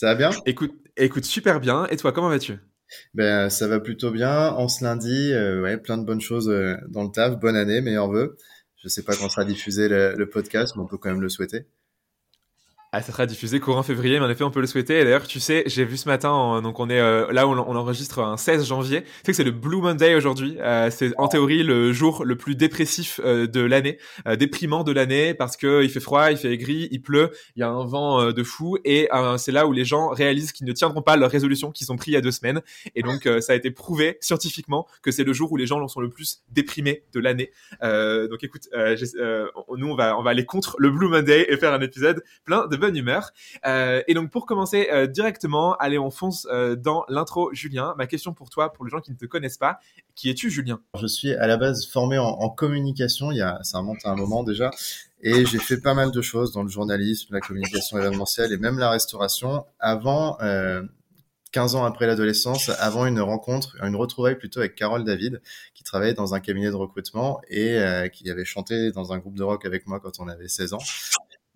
ça va bien? Écoute, écoute super bien. Et toi, comment vas-tu? Ben ça va plutôt bien. En ce lundi, euh, ouais, plein de bonnes choses euh, dans le taf. Bonne année, meilleurs vœux. Je sais pas quand sera diffusé le podcast, mais on peut quand même le souhaiter. Ah, ça sera diffusé courant février, mais en effet, on peut le souhaiter. Et d'ailleurs, tu sais, j'ai vu ce matin, donc on est euh, là où on, enregistre un 16 janvier. Tu sais que c'est le Blue Monday aujourd'hui. Euh, c'est en théorie le jour le plus dépressif euh, de l'année, déprimant de l'année, parce que il fait froid, il fait gris, il pleut, il y a un vent de fou, et c'est là où les gens réalisent qu'ils ne tiendront pas leurs résolutions qu'ils ont prises il y a deux semaines. Et donc, ça a été prouvé scientifiquement que c'est le jour où les gens sont le plus déprimés de l'année. donc, écoute, nous on va on va aller contre le Blue Monday et faire un épisode plein de bonne humeur. Euh, et donc pour commencer euh, directement, allez on fonce euh, dans l'intro Julien. Ma question pour toi, pour les gens qui ne te connaissent pas, qui es-tu Julien? Je suis à la base formé en, communication, il y a, ça remonte à un moment déjà, et j'ai fait pas mal de choses dans le journalisme, la communication événementielle et même la restauration avant... 15 ans après l'adolescence, avant une rencontre, une retrouvaille plutôt avec Carole David, qui travaillait dans un cabinet de recrutement et qui avait chanté dans un groupe de rock avec moi quand on avait 16 ans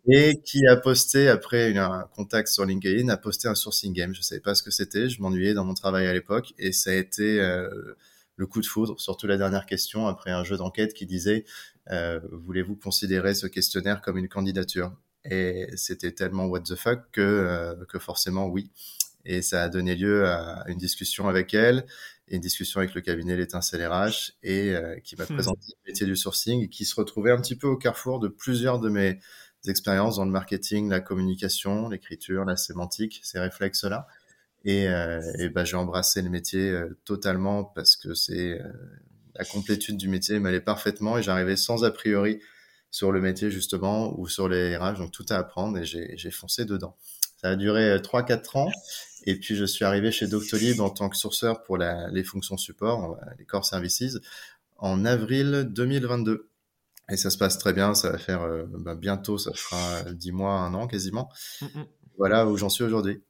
et qui a posté après un contact sur LinkedIn, a posté un sourcing game. Je savais pas ce que c'était, je m'ennuyais dans mon travail à l'époque et ça a été euh, le coup de foudre. Surtout la dernière question après un jeu d'enquête qui disait euh, voulez-vous considérer ce questionnaire comme une candidature? Et c'était tellement what the fuck que euh, que forcément oui. Et ça a donné lieu à une discussion avec elle une discussion avec le cabinet l'étincelle RH et qui m'a hmm. présenté le métier du sourcing qui se retrouvait un petit peu au carrefour de plusieurs de mes expériences dans le marketing, la communication, l'écriture, la sémantique, ces réflexes-là. Et, euh, ben, j'ai embrassé le métier euh, totalement parce que c'est euh, la complétude du métier m'allait parfaitement et j'arrivais sans a priori sur le métier justement ou sur les RH, donc tout à apprendre et j'ai foncé dedans. Ça a duré 3-4 ans et puis je suis arrivé chez Doctolib en tant que sourceur pour les fonctions support, les core services, en avril 2022. Et ça se passe très bien, ça va faire euh, bah, bientôt, ça fera dix mois, un an quasiment. Mm, mm. Voilà où j'en suis aujourd'hui.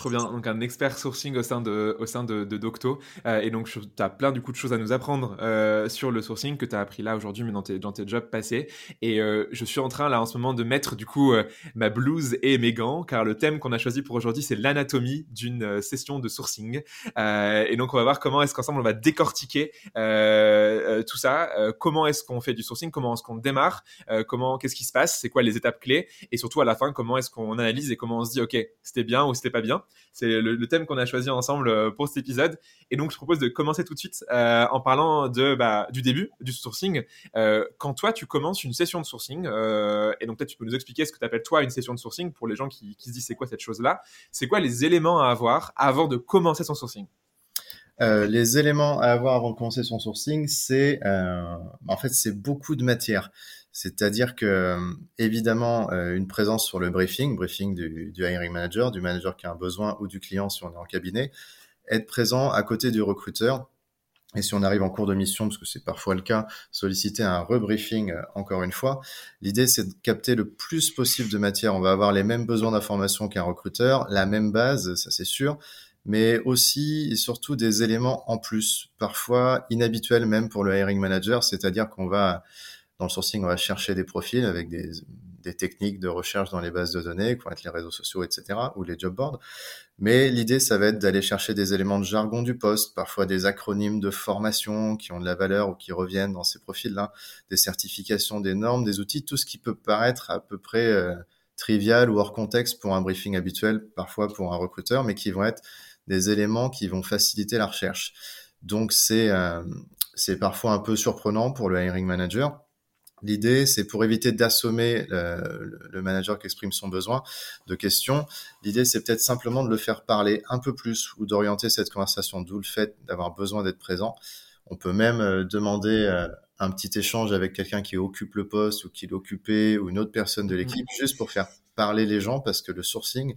Trop bien. Donc, un expert sourcing au sein de, au sein de, Docto. Euh, et donc, tu as plein du coup de choses à nous apprendre euh, sur le sourcing que tu as appris là aujourd'hui, mais dans tes, dans tes jobs passés. Et euh, je suis en train là en ce moment de mettre du coup ma blouse et mes gants, car le thème qu'on a choisi pour aujourd'hui, c'est l'anatomie d'une session de sourcing. et donc, on va voir comment est-ce qu'ensemble on va décortiquer tout ça. comment est-ce qu'on fait du sourcing? Comment est-ce qu'on démarre? Comment Qu'est-ce qui se passe? C'est quoi les étapes clés? Et surtout à la fin, comment est-ce qu'on analyse et comment on se dit, OK, c'était bien ou c'était pas bien? C'est le, thème qu'on a choisi ensemble euh, pour cet épisode. Et donc, je propose de commencer tout de suite euh, en parlant bah, du début du sourcing. Euh, quand toi, tu commences une session de sourcing, et donc peut-être tu peux nous expliquer ce que tu appelles toi une session de sourcing pour les gens qui, se disent c'est quoi cette chose-là? C'est quoi les éléments à avoir avant de commencer son sourcing? Les éléments à avoir avant de commencer son sourcing, c'est en fait c'est beaucoup de matière. C'est-à-dire que, euh, évidemment, euh, une présence sur le briefing, briefing du, hiring manager, du manager qui a un besoin ou du client si on est en cabinet, être présent à côté du recruteur. Et si on arrive en cours de mission, parce que c'est parfois le cas, solliciter un rebriefing euh, encore une fois. L'idée, c'est de capter le plus possible de matière. On va avoir les mêmes besoins d'information qu'un recruteur, la même base, ça c'est sûr, mais aussi et surtout des éléments en plus, parfois inhabituels même pour le hiring manager, c'est-à-dire qu'on va dans le sourcing, on va chercher des profils avec des, techniques de recherche dans les bases de données, qui vont être les réseaux sociaux, etc., ou les job boards. Mais l'idée, ça va être d'aller chercher des éléments de jargon du poste, parfois des acronymes de formation qui ont de la valeur ou qui reviennent dans ces profils-là, des certifications, des normes, des outils, tout ce qui peut paraître à peu près euh, trivial ou hors contexte pour un briefing habituel, parfois pour un recruteur, mais qui vont être des éléments qui vont faciliter la recherche. Donc c'est c'est parfois un peu surprenant pour le hiring manager. L'idée, c'est pour éviter d'assommer le, manager qui exprime son besoin de questions. L'idée, c'est peut-être simplement de le faire parler un peu plus ou d'orienter cette conversation, d'où le fait d'avoir besoin d'être présent. On peut même euh, demander euh, un petit échange avec quelqu'un qui occupe le poste ou qui l'occupait ou une autre personne de l'équipe, mmh. juste pour faire parler les gens, parce que le sourcing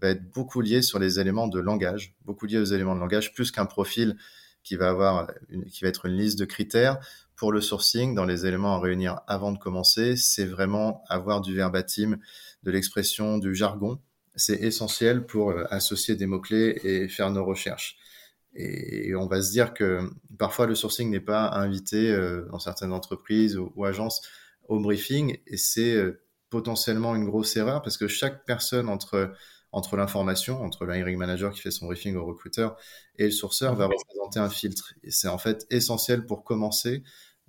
va être beaucoup lié sur les éléments de langage, beaucoup lié aux éléments de langage, plus qu'un profil qui va avoir qui va être une liste de critères pour le sourcing, dans les éléments à réunir avant de commencer, c'est vraiment avoir du verbatim, de l'expression, du jargon. C'est essentiel pour euh, associer des mots-clés et faire nos recherches. Et on va se dire que parfois le sourcing n'est pas invité euh, dans certaines entreprises ou, agences au briefing et c'est euh, potentiellement une grosse erreur parce que chaque personne entre entre l'information, entre le hiring manager qui fait son briefing au recruteur et le sourceur va représenter un filtre. Et c'est en fait essentiel pour commencer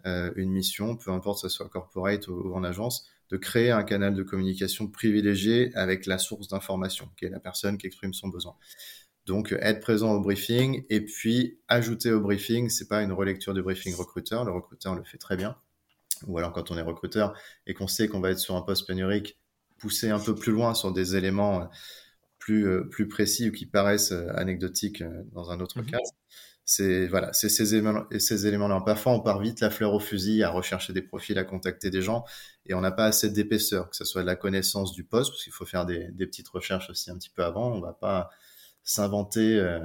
une mission, peu importe que ce soit corporate ou, en agence, de créer un canal de communication privilégié avec la source d'information, qui est la personne qui exprime son besoin. Donc être présent au briefing et puis ajouter au briefing, c'est pas une relecture du briefing recruteur, le recruteur le fait très bien. Ou alors quand on est recruteur et qu'on sait qu'on va être sur un poste pénurique, pousser un peu plus loin sur des éléments euh, plus, euh, plus précis ou qui paraissent anecdotiques dans un autre mmh cas c'est voilà, c'est ces éléments, ces éléments-là. Parfois, on part vite la fleur au fusil à rechercher des profils, à contacter des gens, et on n'a pas assez d'épaisseur, que ce soit de la connaissance du poste, parce qu'il faut faire des, petites recherches aussi un petit peu avant. On va pas s'inventer euh,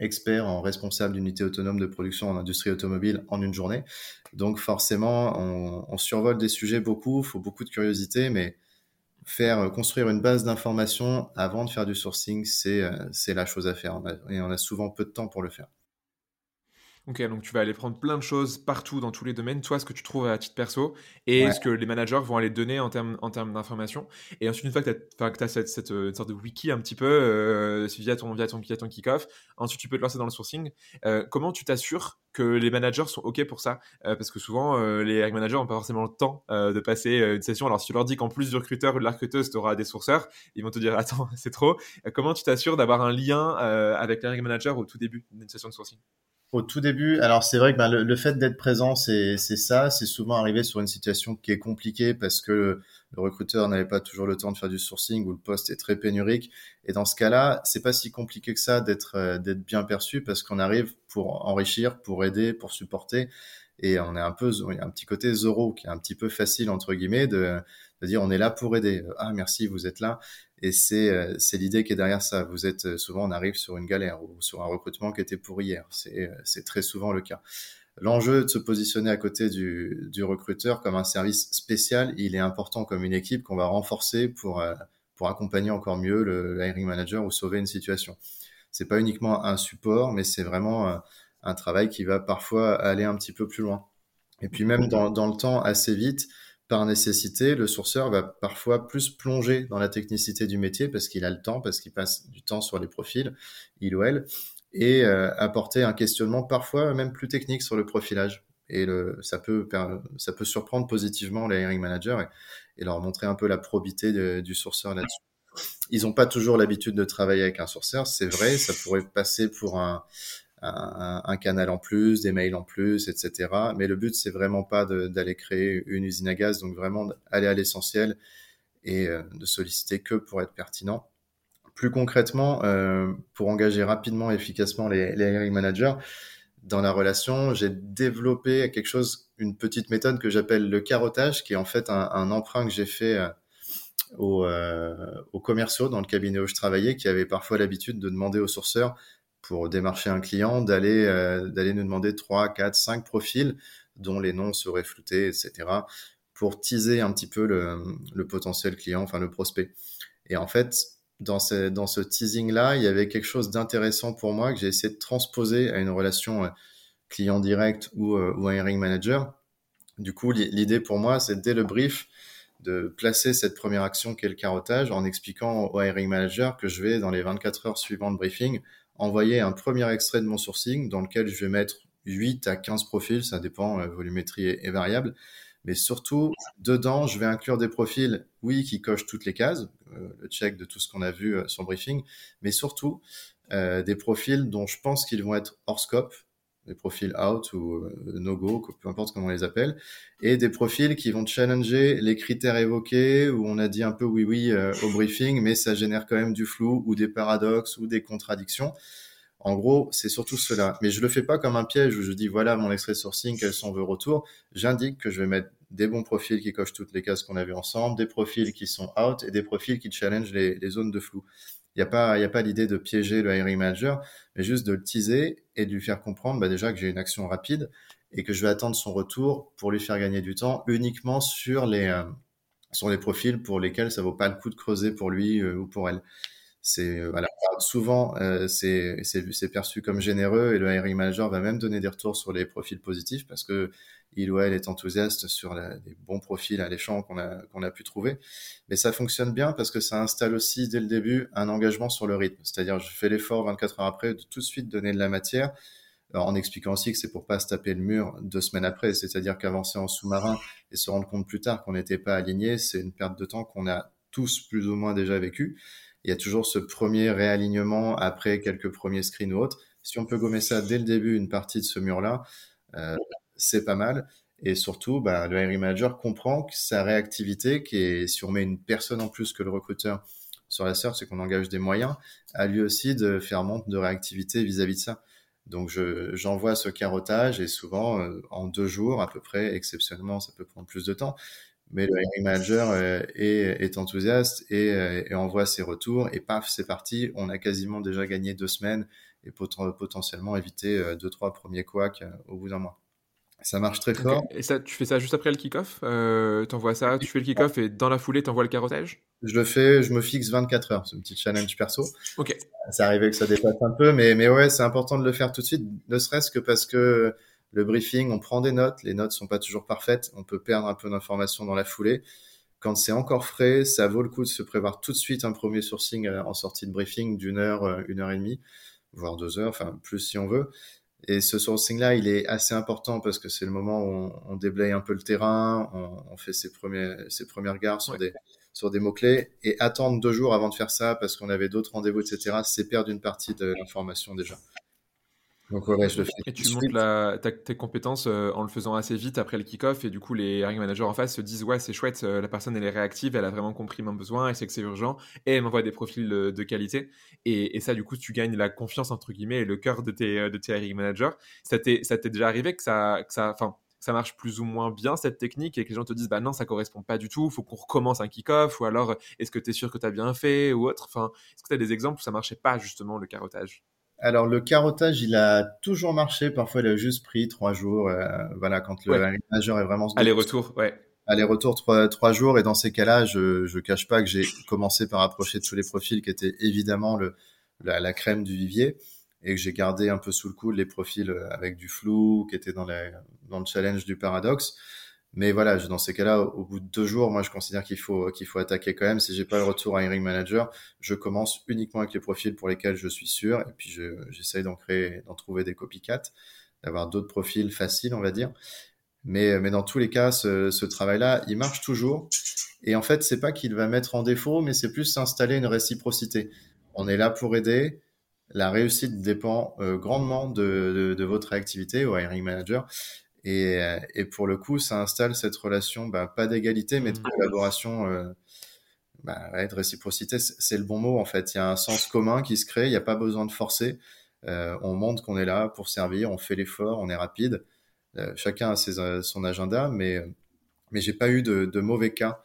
expert en responsable d'unité autonome de production en industrie automobile en une journée. Donc forcément, on, on survole des sujets beaucoup, faut beaucoup de curiosité, mais faire euh, construire une base d'informations avant de faire du sourcing, c'est euh, la chose à faire. et on a souvent peu de temps pour le faire. Ok, donc tu vas aller prendre plein de choses partout dans tous les domaines, toi ce que tu trouves à titre perso et ce que les managers vont aller donner en termes en termes d'information. Et ensuite une fois que tu as, cette, cette euh, sorte de wiki un petit peu euh, via ton via ton via ton kick-off, ensuite tu peux te lancer dans le sourcing. Euh, comment tu t'assures que les managers sont ok pour ça? Parce que souvent les managers n'ont pas forcément le temps de passer une session. Alors si tu leur dis qu'en plus du recruteur ou de la recruteuse, tu auras des sourceurs, ils vont te dire attends c'est trop. comment tu t'assures d'avoir un lien avec les manager au tout début d'une session de sourcing? Au tout début, alors c'est vrai que ben, le, fait d'être présent, c'est ça. C'est souvent arrivé sur une situation qui est compliquée parce que le recruteur n'avait pas toujours le temps de faire du sourcing ou le poste est très pénurique. Et dans ce cas-là, c'est pas si compliqué que ça d'être euh, bien perçu parce qu'on arrive pour enrichir, pour aider, pour supporter. Et on est un peu, il y a un petit côté zéro qui est un petit peu facile entre guillemets de, de dire on est là pour aider. Ah merci, vous êtes là. Et c'est euh, c'est l'idée qui est derrière ça. Vous êtes euh, souvent on arrive sur une galère ou sur un recrutement qui était pour hier. C'est euh, c'est très souvent le cas. L'enjeu de se positionner à côté du, du recruteur comme un service spécial, il est important comme une équipe qu'on va renforcer pour pour accompagner encore mieux le, hiring manager ou sauver une situation. C'est pas uniquement un support, mais c'est vraiment un travail qui va parfois aller un petit peu plus loin. Et puis même dans, dans le temps, assez vite, par nécessité, le sourceur va parfois plus plonger dans la technicité du métier parce qu'il a le temps, parce qu'il passe du temps sur les profils, il ou elle, et euh, apporter un questionnement parfois même plus technique sur le profilage. Et ça, peut, ça peut surprendre positivement les hiring managers et, leur montrer un peu la probité du sourceur là-dessus. Ils n'ont pas toujours l'habitude de travailler avec un sourceur, c'est vrai, ça pourrait passer pour un, un, canal en plus, des mails en plus, etc. Mais le but, c'est vraiment pas d'aller créer une usine à gaz, donc vraiment aller à l'essentiel et euh, de solliciter que pour être pertinent. Plus concrètement, euh, pour engager rapidement et efficacement les, hiring managers dans la relation, j'ai développé quelque chose, une petite méthode que j'appelle le carottage, qui est en fait un, emprunt que j'ai fait euh, aux, aux, commerciaux dans le cabinet où je travaillais, qui avaient parfois l'habitude de demander aux sourceurs pour démarcher un client, d'aller euh, d'aller nous demander 3, 4, 5 profils dont les noms seraient floutés, etc., pour teaser un petit peu le, potentiel client, enfin le prospect. Et en fait, dans ce, teasing-là, il y avait quelque chose d'intéressant pour moi que j'ai essayé de transposer à une relation euh, client direct ou, euh, ou hiring manager. Du coup, l'idée pour moi, c'est dès le brief de placer cette première action qui est le carottage en expliquant au hiring manager que je vais, dans les 24 heures suivantes le briefing, envoyer un premier extrait de mon sourcing dans lequel je vais mettre 8 à 15 profils, ça dépend, euh, volumétrie est, variable. Mais surtout, dedans, je vais inclure des profils, oui, qui cochent toutes les cases, euh, le check de tout ce qu'on a vu euh, sur le briefing, mais surtout des profils dont je pense qu'ils vont être hors scope, des profils out ou no go, peu importe comment on les appelle, et des profils qui vont challenger les critères évoqués où on a dit un peu oui oui au briefing, mais ça génère quand même du flou ou des paradoxes ou des contradictions. En gros, c'est surtout cela. Mais je le fais pas comme un piège où je dis voilà mon extrait sourcing, quels sont vos retours. J'indique que je vais mettre des bons profils qui cochent toutes les cases qu'on a vues ensemble, des profils qui sont out et des profils qui challenge les, zones de flou. Il n'y a pas, a pas l'idée de piéger le hiring manager, mais juste de le teaser et de lui faire comprendre bah, déjà que j'ai une action rapide et que je vais attendre son retour pour lui faire gagner du temps uniquement sur les, euh, sur les profils pour lesquels ça vaut pas le coup de creuser pour lui euh, ou pour elle. C'est euh, voilà, souvent euh, c'est perçu comme généreux et le hiring manager va même donner des retours sur les profils positifs parce que il ou elle est enthousiaste sur les bons profils alléchants qu'on a qu'on a pu trouver. Mais ça fonctionne bien parce que ça installe aussi dès le début un engagement sur le rythme. C'est-à-dire je fais l'effort 24 heures après de tout de suite donner de la matière en expliquant aussi que c'est pour pas se taper le mur deux semaines après, c'est-à-dire qu'avancer en sous-marin et se rendre compte plus tard qu'on n'était pas aligné, c'est une perte de temps qu'on a tous plus ou moins déjà vécu il y a toujours ce premier réalignement après quelques premiers screens ou autres. Si on peut gommer ça dès le début, une partie de ce mur-là, euh, c'est pas mal. Et surtout, bah, le hiring manager comprend que sa réactivité, qui est, si on met une personne en plus que le recruteur sur la search, c'est qu'on engage des moyens, a lui aussi de faire montre de réactivité vis-à-vis de ça. Donc, j'envoie ce carottage et souvent, euh, en deux jours à peu près, exceptionnellement, ça peut prendre plus de temps, mais le hiring manager euh, est, est, enthousiaste et, euh, et, envoie ses retours et paf, c'est parti. On a quasiment déjà gagné deux semaines et potentiellement éviter euh, deux trois premiers couacs au bout d'un mois. Ça marche très fort. Et ça, tu fais ça juste après le kick-off euh, T'envoies ça, tu fais le kick-off et dans la foulée, t'envoies le carottage? Je le fais, je me fixe 24 heures. C'est un petit challenge perso. Ok. Ça arrivait que ça dépasse un peu, mais, mais ouais, c'est important de le faire tout de suite, ne serait-ce que parce que le briefing, on prend des notes, les notes sont pas toujours parfaites, on peut perdre un peu d'informations dans la foulée. Quand c'est encore frais, ça vaut le coup de se prévoir tout de suite un premier sourcing euh, en sortie de briefing d'une heure, euh, une heure et demie, voire deux heures, enfin plus si on veut. Et ce sourcing-là, il est assez important parce que c'est le moment où on, déblaye un peu le terrain, on, fait ses premiers, ses premiers regards sur des, sur des mots-clés. Et attendre deux jours avant de faire ça parce qu'on avait d'autres rendez-vous, etc., c'est perdre une partie de l'information déjà. Donc ouais, je le fais. Et tu montes la, tes compétences euh, en le faisant assez vite après le kick-off et du coup les hiring managers en face se disent ouais c'est chouette, euh, la personne elle est réactive, elle a vraiment compris mon besoin, elle sait que c'est urgent et elle m'envoie des profils de, qualité et, et, ça du coup tu gagnes la confiance entre guillemets et le cœur de tes, euh, de tes hiring managers. Ça t'est déjà arrivé que ça, que ça, enfin ça marche plus ou moins bien cette technique et que les gens te disent bah non ça correspond pas du tout, faut qu'on recommence un kick-off ou alors est-ce que tu es sûr que tu as bien fait ou autre? Enfin est-ce que tu as des exemples où ça marchait pas justement le carottage alors le carottage, il a toujours marché. Parfois, il a juste pris trois jours. Euh, voilà, quand le ouais. est vraiment aller-retour, ouais. Aller-retour trois, trois jours. Et dans ces cas-là, je je cache pas que j'ai commencé par approcher tous les profils qui étaient évidemment le la, la crème du vivier et que j'ai gardé un peu sous le coude les profils avec du flou qui étaient dans les dans le challenge du paradoxe. Mais voilà, dans ces cas-là, au bout de deux jours, moi, je considère qu'il faut qu'il faut attaquer quand même. Si j'ai pas le retour à hiring manager, je commence uniquement avec les profils pour lesquels je suis sûr, et puis j'essaye d'en créer, d'en trouver des copycats, d'avoir d'autres profils faciles, on va dire. Mais dans tous les cas, ce, travail-là, il marche toujours. Et en fait, c'est pas qu'il va mettre en défaut, mais c'est plus s'installer une réciprocité. On est là pour aider. La réussite dépend euh, grandement de, de, de, votre réactivité au hiring manager. Et, euh, et, pour le coup, ça installe cette relation, bah, pas d'égalité, mais de mmh. collaboration, euh, bah, ouais, de réciprocité. C'est le bon mot en fait. Il y a un sens commun qui se crée. Il n'y a pas besoin de forcer. Euh, on montre qu'on est là pour servir. On fait l'effort. On est rapide. Euh, chacun a ses, son agenda, mais mais j'ai pas eu de, de mauvais cas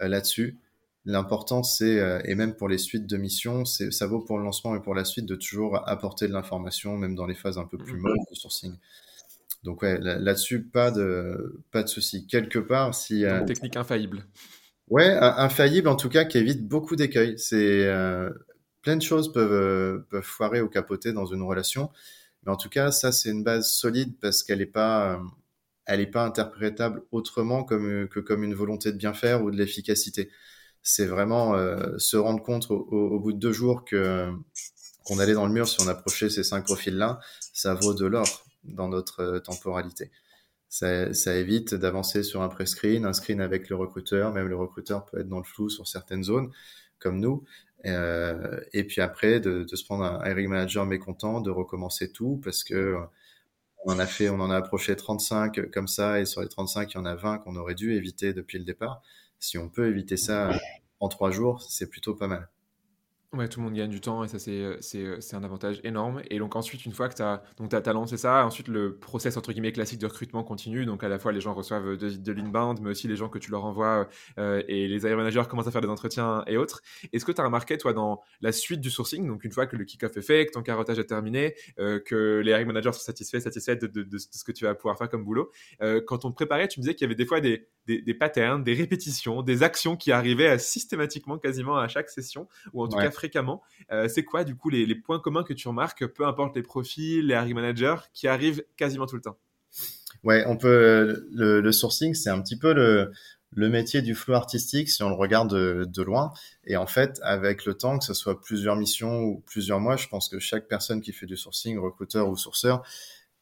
là-dessus. L'important, c'est, et même pour les suites de missions, ça vaut pour le lancement et pour la suite, de toujours apporter de l'information, même dans les phases un peu plus mmh. molles de sourcing. Donc ouais, là-dessus, pas de, pas de souci. Quelque part, si... Euh, technique infaillible. Ouais, infaillible en tout cas, qui évite beaucoup d'écueils. C'est euh, plein de choses peuvent, euh, peuvent foirer ou capoter dans une relation, mais en tout cas, ça c'est une base solide parce qu'elle n'est pas, euh, elle est pas interprétable autrement comme que comme une volonté de bien faire ou de l'efficacité. C'est vraiment euh, se rendre compte au, au, bout de deux jours que qu'on allait dans le mur si on approchait ces cinq profils-là, ça vaut de l'or dans notre euh, temporalité. Ça, évite d'avancer sur un pré-screen, un screen avec le recruteur, même le recruteur peut être dans le flou sur certaines zones, comme nous, Euh, et puis après, de, se prendre un hiring manager mécontent, de recommencer tout parce que on en a fait, on en a approché 35 comme ça, et sur les 35, il y en a 20 qu'on aurait dû éviter depuis le départ. Si on peut éviter ça en trois jours, c'est plutôt pas mal. Ouais, tout le monde gagne du temps et ça, c'est, euh, euh, un avantage énorme. Et donc, ensuite, une fois que tu as, donc, t'as, lancé ça, ensuite, le process, entre guillemets, classique de recrutement continue. Donc, à la fois, les gens reçoivent de, de l'inbound, mais aussi les gens que tu leur envoies euh, et les air managers commencent à faire des entretiens et autres. Est-ce que tu as remarqué, toi, dans la suite du sourcing, donc une fois que le kick-off est fait, que ton carottage est terminé, que les hiring managers sont satisfaits, satisfaits de, de, de, ce que tu vas pouvoir faire comme boulot, quand on te préparait, tu me disais qu'il y avait des fois des, des, des, patterns, des répétitions, des actions qui arrivaient systématiquement, quasiment à chaque session, ou en tout cas fréquemment. Euh, c'est quoi, du coup, les, points communs que tu remarques, peu importe les profils, les hiring managers, qui arrivent quasiment tout le temps? Ouais, on peut. Le, sourcing, c'est un petit peu le, métier du flou artistique si on le regarde de, loin. Et en fait, avec le temps, que ce soit plusieurs missions ou plusieurs mois, je pense que chaque personne qui fait du sourcing, recruteur ou sourceur,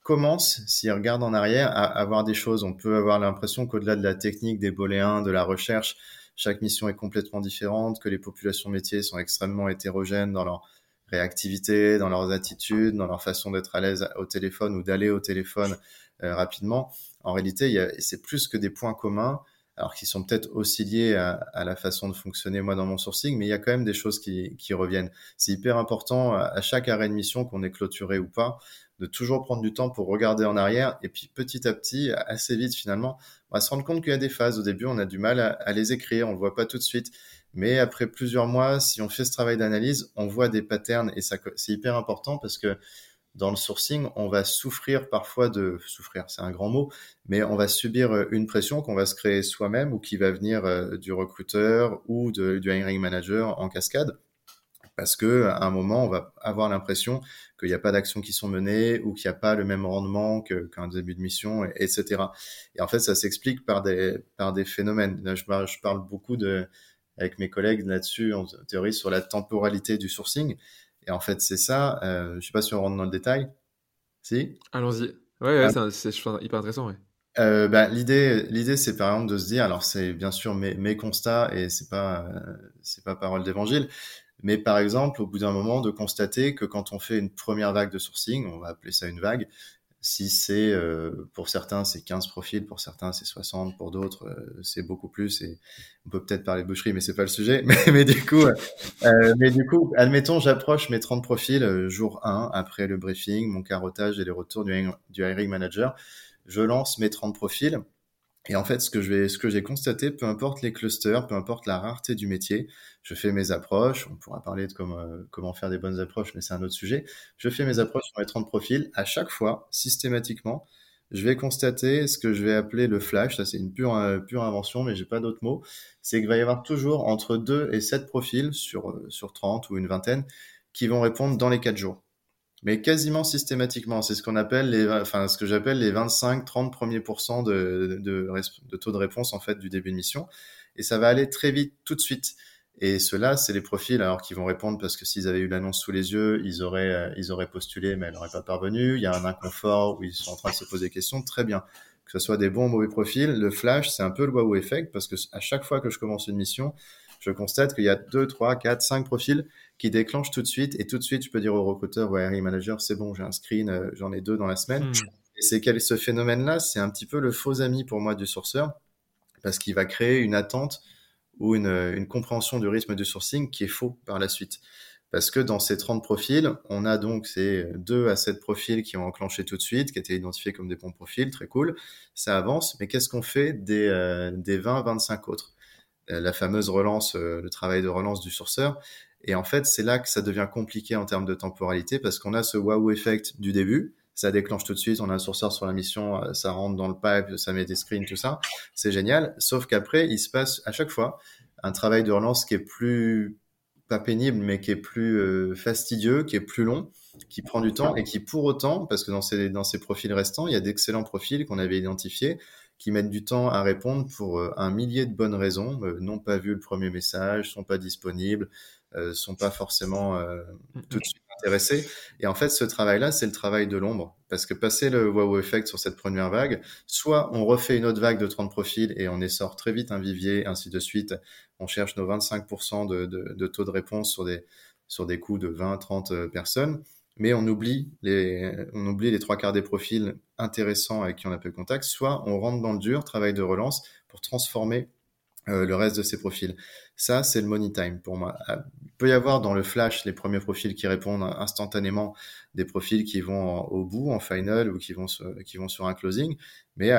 commence, s'il regarde en arrière, à avoir des choses. On peut avoir l'impression qu'au-delà de la technique, des boléens, de la recherche, chaque mission est complètement différente, que les populations métiers sont extrêmement hétérogènes dans leur réactivité, dans leurs attitudes, dans leur façon d'être à l'aise au téléphone ou d'aller au téléphone euh, rapidement. En réalité, c'est plus que des points communs, alors qu'ils sont peut-être aussi liés à, la façon de fonctionner moi dans mon sourcing, mais il y a quand même des choses qui, qui reviennent. C'est hyper important à chaque arrêt de mission, qu'on est clôturé ou pas, de toujours prendre du temps pour regarder en arrière et puis petit à petit, assez vite finalement, on va se rendre compte qu'il y a des phases. Au début, on a du mal à, les écrire, on ne le voit pas tout de suite. Mais après plusieurs mois, si on fait ce travail d'analyse, on voit des patterns et ça, c'est hyper important parce que dans le sourcing, on va souffrir parfois de souffrir, c'est un grand mot, mais on va subir une pression qu'on va se créer soi-même ou qui va venir euh, du recruteur ou du hiring manager en cascade parce que à un moment, on va avoir l'impression qu'il n'y a pas d'actions qui sont menées ou qu'il n'y a pas le même rendement qu'un début de mission, etc. Et en fait, ça s'explique par des, par des phénomènes. Là, je, je parle beaucoup de, avec mes collègues là-dessus, en théorie, sur la temporalité du sourcing. Et en fait, c'est ça. Euh, je ne sais pas si on rentre dans le détail. Si? Allons-y. Ouais, ouais ah. c'est hyper intéressant. Ouais. Euh, bah, l'idée, l'idée, c'est par exemple de se dire, alors c'est bien sûr mes, mes constats et c'est pas, euh, c'est pas parole d'évangile, mais par exemple, au bout d'un moment, de constater que quand on fait une première vague de sourcing, on va appeler ça une vague, si c'est euh, pour certains c'est 15 profils, pour certains c'est 60, pour d'autres euh, c'est beaucoup plus et on peut peut-être parler de boucherie mais c'est pas le sujet. Mais, du coup euh, mais du coup admettons j'approche mes 30 profils jour 1 après le briefing, mon carottage et les retours du, du hiring manager, je lance mes 30 profils et en fait, ce que ce que j'ai constaté, peu importe les clusters, peu importe la rareté du métier, je fais mes approches. On pourra parler de comment, euh, comment faire des bonnes approches, mais c'est un autre sujet. Je fais mes approches sur mes 30 profils. À chaque fois, systématiquement, je vais constater ce que je vais appeler le flash. Ça, c'est une pure, euh, invention, mais j'ai pas d'autres mots. C'est qu'il va y avoir toujours entre 2 et 7 profils sur, euh, sur 30 ou une vingtaine qui vont répondre dans les 4 jours mais quasiment systématiquement. C'est ce qu'on appelle enfin, ce que j'appelle les 25-30 premiers pourcents de, de, de, taux de réponse, en fait, du début de mission. Et ça va aller très vite, tout de suite. Et ceux-là, c'est les profils, alors, qui vont répondre parce que s'ils avaient eu l'annonce sous les yeux, ils auraient, euh, ils auraient postulé, mais elle n'aurait pas parvenu. Il y a un inconfort où ils sont en train de se poser des questions. Très bien. Que ce soit des bons ou mauvais profils, le flash, c'est un peu le wow effect parce que à chaque fois que je commence une mission, je constate qu'il y a 2, 3, 4, 5 profils qui déclenchent tout de suite et tout de suite, je peux dire au recruteur ou à RI manager, c'est bon, j'ai un screen, euh, j'en ai deux dans la semaine. Hmm. Et c'est quel ce phénomène-là, c'est un petit peu le faux ami pour moi du sourceur parce qu'il va créer une attente ou une, une compréhension du rythme du sourcing qui est faux par la suite. Parce que dans ces 30 profils, on a donc ces 2 à 7 profils qui ont enclenché tout de suite, qui étaient identifiés comme des bons profils, très cool. Ça avance, mais qu'est-ce qu'on fait des, euh, des 20, 25 autres? Euh, la fameuse relance, euh, le travail de relance du sourceur. Et en fait, c'est là que ça devient compliqué en termes de temporalité parce qu'on a ce wow effect du début. Ça déclenche tout de suite, on a un sourceur sur la mission, euh, ça rentre dans le pipe, ça met des screens, tout ça. C'est génial. Sauf qu'après, il se passe à chaque fois un travail de relance qui est plus, pas pénible, mais qui est plus fastidieux, qui est plus long, qui prend du temps et qui pour autant, parce que dans ces, dans ces profils restants, il y a d'excellents profils qu'on avait identifiés, qui mettent du temps à répondre pour un millier de bonnes raisons, n'ont pas vu le premier message, sont pas disponibles, sont pas forcément tout de suite Et en fait, ce travail-là, c'est le travail de l'ombre. Parce que passer le wow effect sur cette première vague, soit on refait une autre vague de 30 profils et on essore très vite un vivier, ainsi de suite. On cherche nos 25% de, taux de réponse sur des, sur des coûts de 20, 30 euh, personnes. Mais on oublie les, on oublie les trois quarts des profils intéressants avec qui on a peu contact. Soit on rentre dans le dur, travail de relance, pour transformer euh, le reste de ces profils. Ça, c'est le money time pour moi. Euh, il peut y avoir dans le flash les premiers profils qui répondent instantanément, des profils qui vont au bout, en final, ou qui vont, qui vont sur un closing. Mais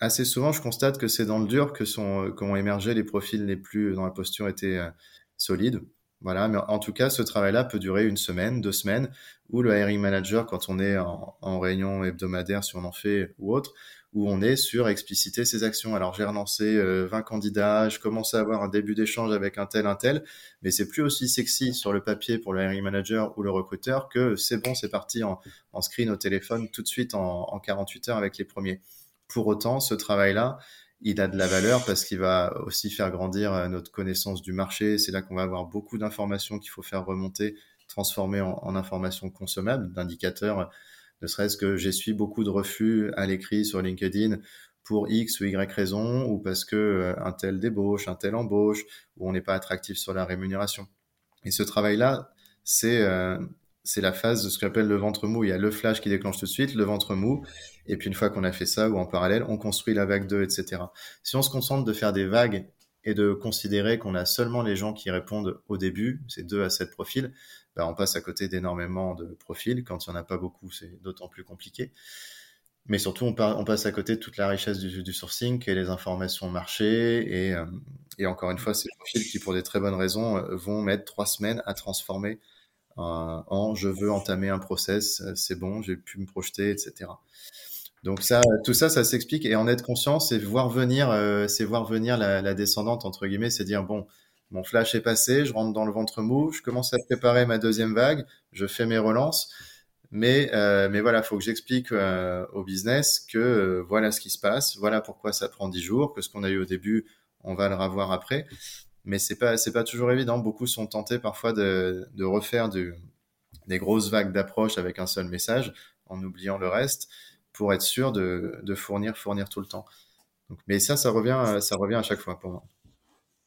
assez souvent, je constate que c'est dans le dur que sont, qu'ont émergé les profils les plus, dont la posture était euh, solide. Voilà, mais en tout cas, ce travail-là peut durer une semaine, deux semaines, ou le hiring manager, quand on est en, en réunion hebdomadaire, si on en fait ou autre, où on est sur expliciter ses actions. Alors j'ai relancé 20 euh, candidats, je commence à avoir un début d'échange avec un tel, un tel, mais c'est plus aussi sexy sur le papier pour le hiring manager ou le recruteur que c'est bon, c'est parti en, en, screen au téléphone tout de suite en, en 48 heures avec les premiers. Pour autant, ce travail-là, il a de la valeur parce qu'il va aussi faire grandir euh, notre connaissance du marché. C'est là qu'on va avoir beaucoup d'informations qu'il faut faire remonter, transformer en, en informations consommables, d'indicateurs ne serait-ce que j'essuie beaucoup de refus à l'écrit sur LinkedIn pour X ou Y raison, ou parce que euh, un tel débauche, un tel embauche, ou on n'est pas attractif sur la rémunération. Et ce travail-là, c'est euh, la phase de ce qu'on appelle le ventre mou. Il y a le flash qui déclenche tout de suite, le ventre mou, et puis une fois qu'on a fait ça, ou en parallèle, on construit la vague 2, etc. Si on se concentre de faire des vagues et de considérer qu'on a seulement les gens qui répondent au début, c'est 2 à 7 profils, bah, on passe à côté d'énormément de profils. Quand il n'y en a pas beaucoup, c'est d'autant plus compliqué. Mais surtout, on, passe à côté de toute la richesse du, sourcing et les informations marché. Euh, et, encore une fois, ces profils qui, pour des très bonnes raisons, euh, vont mettre trois semaines à transformer euh, en je veux entamer un process, c'est bon, j'ai pu me projeter, etc. Donc ça, tout ça, ça s'explique et en être conscient, c'est voir venir, c'est voir venir la, la, descendante entre guillemets, c'est dire bon, mon flash est passé, je rentre dans le ventre mou, je commence à préparer ma deuxième vague, je fais mes relances. Mais, euh, mais voilà, faut que j'explique euh, au business que euh, voilà ce qui se passe, voilà pourquoi ça prend dix jours, que ce qu'on a eu au début, on va le revoir après. Mais c'est pas c'est pas toujours évident. Beaucoup sont tentés parfois de, de refaire des grosses vagues d'approche avec un seul message, en oubliant le reste, pour être sûr de, de fournir fournir tout le temps. Donc, mais ça, ça revient ça revient à chaque fois pour moi.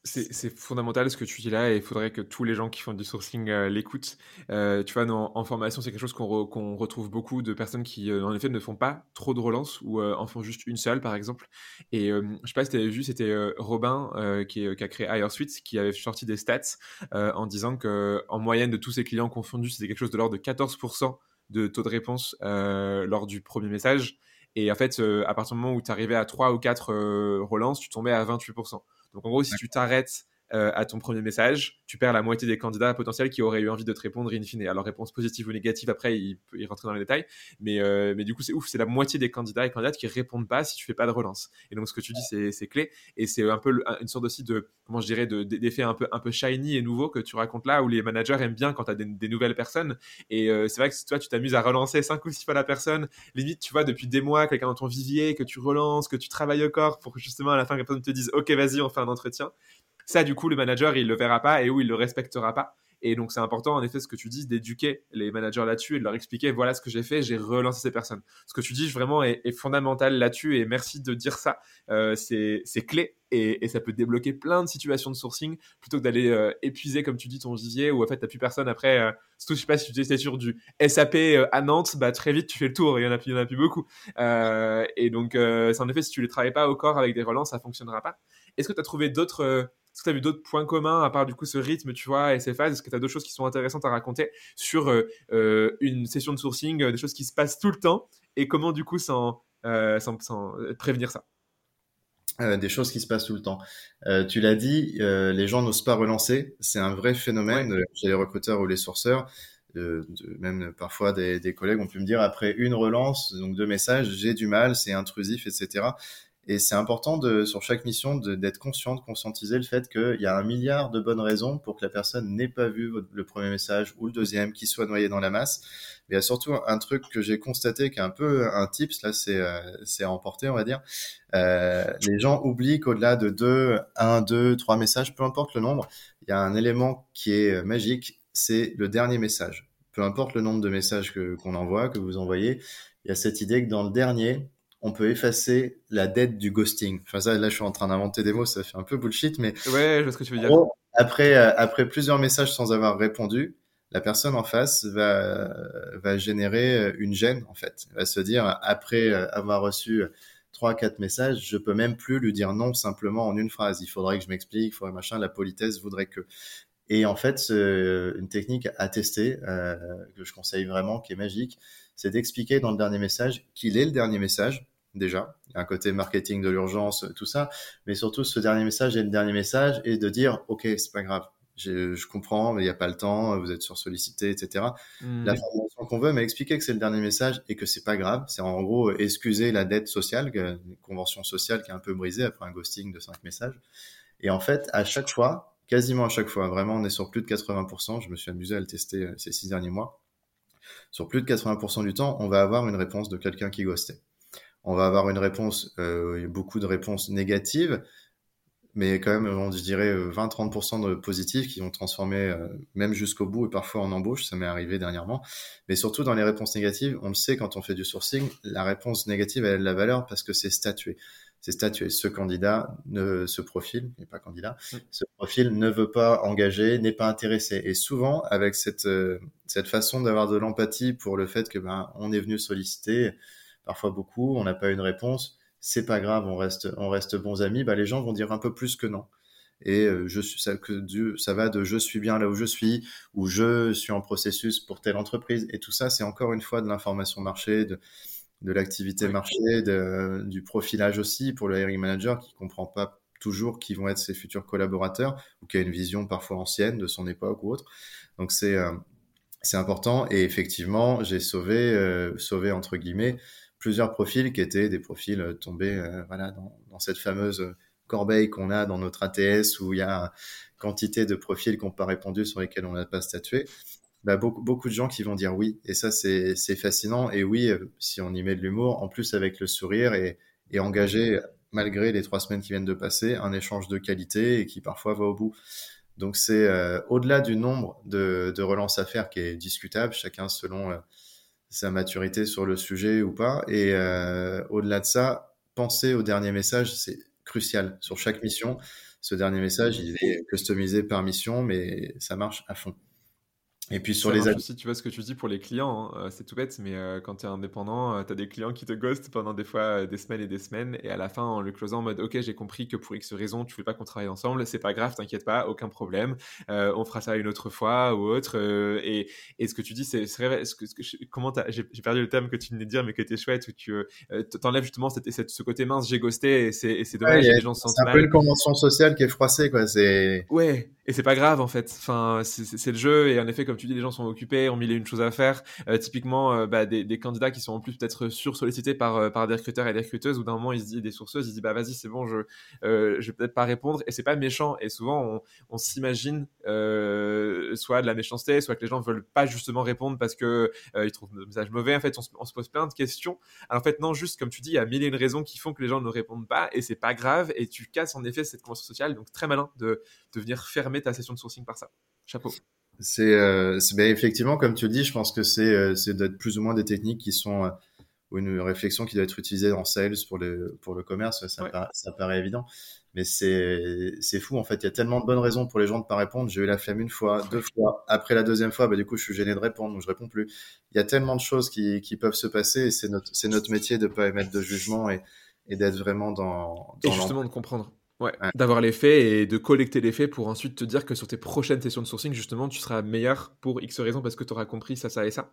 C'est fondamental ce que tu dis là et il faudrait que tous les gens qui font du sourcing euh, l'écoutent. Euh, tu vois, en formation, c'est quelque chose qu'on retrouve beaucoup de personnes qui, euh, en effet, ne font pas trop de relance ou en font juste une seule, par exemple. Et je sais pas si tu vu, c'était Robin qui, a créé HireSuite qui avait sorti des stats en disant que en moyenne de tous ses clients confondus, c'était quelque chose de l'ordre de 14% de taux de réponse lors du premier message. Et en fait, à partir du moment où tu arrivais à 3 ou 4 relances, tu tombais à 28%. Donc en gros, si tu t'arrêtes à ton premier message, tu perds la moitié des candidats potentiels qui auraient eu envie de te répondre in fine. Alors réponse positive ou négative, après, il peut y rentrer dans les détails. Mais, euh, mais du coup, c'est ouf, c'est la moitié des candidats et candidates qui répondent pas si tu fais pas de relance. Et donc ce que tu dis, c'est clé. Et c'est un peu une sorte aussi de, comment je dirais, d'effet un peu, un peu shiny et nouveau que tu racontes là, où les managers aiment bien quand tu as des, nouvelles personnes. Et euh, c'est vrai que si toi, tu t'amuses à relancer 5 ou 6 fois la personne, limite, tu vois, depuis des mois, quelqu'un dans ton vivier, que tu relances, que tu travailles au corps pour que justement à la fin, la personne te dise, OK, vas-y, on fait un entretien ça, du coup, le manager, il le verra pas et où il le respectera pas. Et donc, c'est important, en effet, ce que tu dis, d'éduquer les managers là-dessus et de leur expliquer, voilà ce que j'ai fait, j'ai relancé ces personnes. Ce que tu dis vraiment est, fondamental là-dessus et merci de dire ça. Euh, c'est clé et, ça peut débloquer plein de situations de sourcing plutôt que d'aller euh, épuiser, comme tu dis, ton vivier où en fait, t'as plus personne après. Euh, surtout, je sais pas si tu étais sur du SAP euh, à Nantes, bah très vite, tu fais le tour. Il y en a, il y en a plus beaucoup. et donc, c'est en effet, si tu les travailles pas au corps avec des relances, ça fonctionnera pas. Est-ce que tu as trouvé d'autres est-ce que tu as vu d'autres points communs à part du coup ce rythme, tu vois, et ces phases? Est-ce que tu as d'autres choses qui sont intéressantes à raconter sur euh, euh, une session de sourcing, euh, des choses qui se passent tout le temps? Et comment du coup sans, prévenir ça? Des choses qui se passent tout le temps. tu l'as dit, les gens n'osent pas relancer. C'est un vrai phénomène chez les recruteurs ou les sourceurs. même parfois des, des, collègues ont pu me dire après une relance, donc deux messages, j'ai du mal, c'est intrusif, etc. Et c'est important de, sur chaque mission d'être conscient, de conscientiser le fait qu'il y a un milliard de bonnes raisons pour que la personne n'ait pas vu le premier message ou le deuxième, qui soit noyé dans la masse. Mais il y a surtout un truc que j'ai constaté qui est un peu un tips, là c'est euh, c'est emporté on va dire. Euh, les gens oublient qu'au-delà de deux, un, deux, trois messages, peu importe le nombre, il y a un élément qui est euh, magique, c'est le dernier message. Peu importe le nombre de messages qu'on envoie, que vous envoyez, il y a cette idée que dans le dernier, on peut effacer la dette du ghosting. Enfin ça, là, je suis en train d'inventer des mots, ça fait un peu bullshit, mais ouais, je vois ce que tu veux dire. Après, euh, après plusieurs messages sans avoir répondu, la personne en face va va générer euh, une gêne en fait. Elle va se dire après euh, avoir reçu trois quatre messages, je peux même plus lui dire non simplement en une phrase. Il faudrait que je m'explique, il faudrait machin. La politesse voudrait que. Et en fait, une technique à tester euh, que je conseille vraiment, qui est magique, c'est d'expliquer dans le dernier message qu'il est le dernier message déjà. Il y a un côté marketing de l'urgence, tout ça. Mais surtout, ce dernier message est le dernier message et de dire, OK, c'est pas grave. Je, comprends, mais il n'y a pas le temps, vous êtes sursollicité, etc. Mmh. L'information qu'on veut, mais expliquer que c'est le dernier message et que c'est pas grave. C'est en gros excuser la dette sociale, une convention sociale qui est un peu brisée après un ghosting de cinq messages. Et en fait, à chaque fois, quasiment à chaque fois, vraiment, on est sur plus de 80%. Je me suis amusé à le tester euh, ces six derniers mois. Sur plus de 80% du temps, on va avoir une réponse de quelqu'un qui ghostait on va avoir une réponse, euh, beaucoup de réponses négatives, mais quand même, je dirais 20-30% de positifs qui vont transformer euh, même jusqu'au bout et parfois en embauche, ça m'est arrivé dernièrement. Mais surtout dans les réponses négatives, on le sait quand on fait du sourcing, la réponse négative elle a de la valeur parce que c'est statué. C'est statué. Ce candidat, ne, ce profil, n'est pas candidat, ce profil ne veut pas engager, n'est pas intéressé. Et souvent, avec cette, euh, cette façon d'avoir de l'empathie pour le fait que ben, on est venu solliciter, parfois beaucoup, on n'a pas une réponse, c'est pas grave, on reste, on reste bons amis, bah, les gens vont dire un peu plus que non. Et euh, je suis, ça, que ça va de je suis bien là où je suis, ou je suis en processus pour telle entreprise. Et tout ça, c'est encore une fois de l'information marché, de, de l'activité marché, de, du profilage aussi pour le hiring manager qui comprend pas toujours qui vont être ses futurs collaborateurs ou qui a une vision parfois ancienne de son époque ou autre. Donc c'est euh, c'est important et effectivement j'ai sauvé euh, sauvé entre guillemets plusieurs profils qui étaient des profils euh, tombés euh, voilà, dans, cette fameuse corbeille qu'on a dans notre ATS où il y a quantité de profils qui n'ont pas répondu sur lesquels on n'a pas statué. Bah, beaucoup, beaucoup de gens qui vont dire oui. Et ça, c'est fascinant. Et oui, euh, si on y met de l'humour, en plus avec le sourire et, engager, malgré les trois semaines qui viennent de passer, un échange de qualité et qui parfois va au bout. Donc c'est au-delà du nombre de, relances à faire qui est discutable, chacun selon sa maturité sur le sujet ou pas. Et euh, au-delà de ça, penser au dernier message, c'est crucial sur chaque mission. Ce dernier message, il est customisé par mission, mais ça marche à fond. Et puis sur les aussi, tu vois ce que tu dis pour les clients, hein, euh, c'est tout bête, mais euh, quand tu es indépendant, euh, tu as des clients qui te ghostent pendant des fois des semaines et des semaines, et à la fin, en le closant en mode Ok, j'ai compris que pour X raison, tu ne veux pas qu'on travaille ensemble, c'est pas grave, t'inquiète pas, aucun problème, on fera ça une autre fois ou autre. Et, et, ce que tu dis, c'est vrai, ce que, comment j'ai perdu le thème que tu venais de dire, mais que tu es chouette, où tu t'enlèves justement cette, cette, ce côté mince, j'ai ghosté, et c'est dommage, les gens se sentent mal. C'est un peu une convention sociale qui est froissée, quoi. Ouais, et c'est pas grave en fait. Enfin, c'est le jeu et en effet, comme tu dis, les gens sont occupés, ont mille et une choses à faire. Euh, typiquement, euh, bah, des, candidats qui sont en plus peut-être sursollicités par euh, par des recruteurs et des recruteuses. Ou d'un moment, ils se disent des sourceuses, ils se disent bah vas-y, c'est bon, je je vais peut-être pas répondre. Et c'est pas méchant. Et souvent, on, s'imagine soit de la méchanceté, soit que les gens veulent pas justement répondre parce que ils trouvent le message mauvais. En fait, on se, pose plein de questions. Alors, en fait, non, juste comme tu dis, il y a mille et une raisons qui font que les gens ne répondent pas et c'est pas grave. Et tu casses en effet cette convention sociale. Donc très malin de venir fermer ta session de sourcing par ça. Chapeau. C'est euh, ben, effectivement, comme tu le dis, je pense que c'est euh, d'être plus ou moins des techniques qui sont euh, une réflexion qui doit être utilisée en sales pour le, pour le commerce, ça, paraît, ça paraît évident. Mais c'est fou, en fait, il y a tellement de bonnes raisons pour les gens de pas répondre. J'ai eu la flemme une fois, deux fois. Après la deuxième fois, bah, du coup, je suis gêné de répondre, donc je réponds plus. Il y a tellement de choses qui, qui peuvent se passer et c'est notre, notre métier de pas émettre de jugement et, et d'être vraiment dans, dans et justement de comprendre. D'avoir les faits et de collecter les faits pour ensuite te dire que sur tes prochaines sessions de sourcing, justement, tu seras meilleur pour X raisons parce que tu auras compris ça, ça et ça.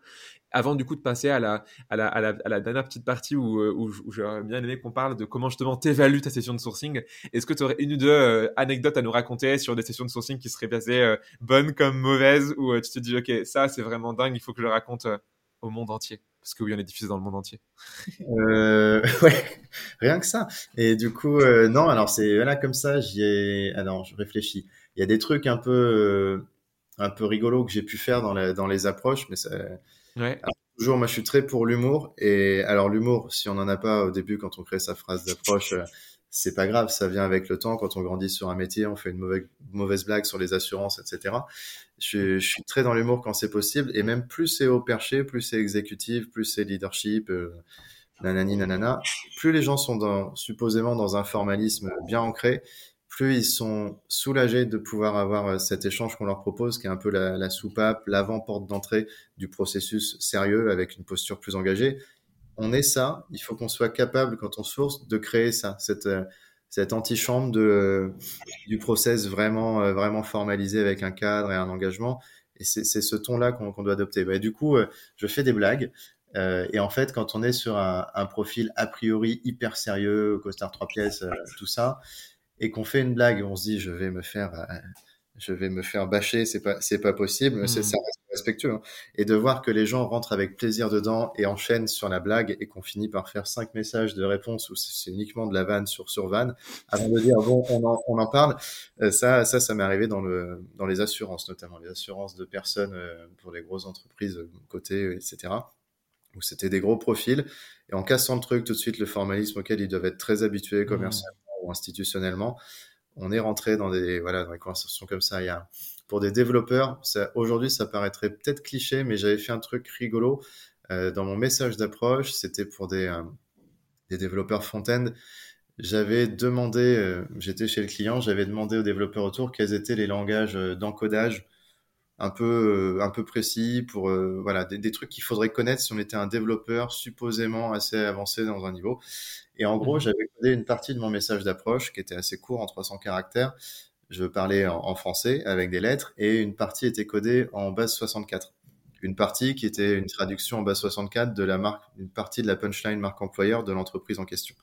Avant du coup de passer à la, à la, à la, dernière petite partie où, euh, où, j'aurais bien aimé qu'on parle de comment justement t'évalues ta session de sourcing, est-ce que tu aurais une ou deux euh, anecdotes à nous raconter sur des sessions de sourcing qui seraient basées euh, bonnes comme mauvaises ou tu te dis, ok, ça c'est vraiment dingue, il faut que je le raconte au monde entier? Parce que oui, on est diffusé dans le monde entier. euh, ouais, rien que ça. Et du coup, euh, non, alors c'est voilà comme ça. J'y ai. Alors, je réfléchis. Il y a des trucs un peu, euh, un peu rigolos que j'ai pu faire dans, la, dans les approches, mais ça. Ouais. Alors, toujours, moi, je suis très pour l'humour. Et alors, l'humour, si on n'en a pas au début quand on crée sa phrase d'approche. C'est pas grave, ça vient avec le temps. Quand on grandit sur un métier, on fait une mauvaise, blague sur les assurances, etc. Je, suis très dans l'humour quand c'est possible, et même plus c'est haut perché, plus c'est exécutif, plus c'est leadership, euh, nanani nanana. Plus les gens sont dans, supposément dans un formalisme bien ancré, plus ils sont soulagés de pouvoir avoir euh, cet échange qu'on leur propose, qui est un peu la, la soupape, l'avant-porte d'entrée du processus sérieux avec une posture plus engagée on est ça, il faut qu'on soit capable, quand on source, de créer ça, cette, euh, cette antichambre euh, du process vraiment, euh, vraiment formalisé avec un cadre et un engagement. Et c'est ce ton-là qu'on doit adopter. Bah, du coup, je fais des blagues. Euh, et en fait, quand on est sur un, profil a priori hyper sérieux, costard trois pièces, euh, tout ça, et qu'on fait une blague, on se dit je vais me faire, euh, je vais me faire bâcher, c'est pas, c'est pas possible, mmh. c'est ça reste respectueux. Hein. Et de voir que les gens rentrent avec plaisir dedans et enchaînent sur la blague et qu'on finit par faire cinq messages de réponse où c'est uniquement de la vanne sur sur vanne, avant de dire bon, on en, on en parle. Euh, ça, ça, ça m'est arrivé dans le, dans les assurances notamment, les assurances de personnes euh, pour les grosses entreprises côté, etc où c'était des gros profils. Et en cassant le truc tout de suite, le formalisme auquel ils doivent être très habitués commercialement mmh. ou institutionnellement, on est rentré dans des, voilà, dans des conversations comme ça. Il y a, pour des développeurs, aujourd'hui, ça paraîtrait peut-être cliché, mais j'avais fait un truc rigolo euh, dans mon message d'approche. C'était pour des, euh, développeurs front-end. J'avais demandé, euh, j'étais chez le client, j'avais demandé aux développeurs autour quels étaient les langages d'encodage un peu euh, un peu précis pour euh, voilà des, des trucs qu'il faudrait connaître si on était un développeur supposément assez avancé dans un niveau. Et en gros j'avais codé une partie de mon message d'approche qui était assez court en 300 caractères. Je parlais en, en, français avec des lettres et une partie était codée en base 64 une partie qui était une traduction en base 64 de la marque une partie de la punchline marque employeur de l'entreprise en question.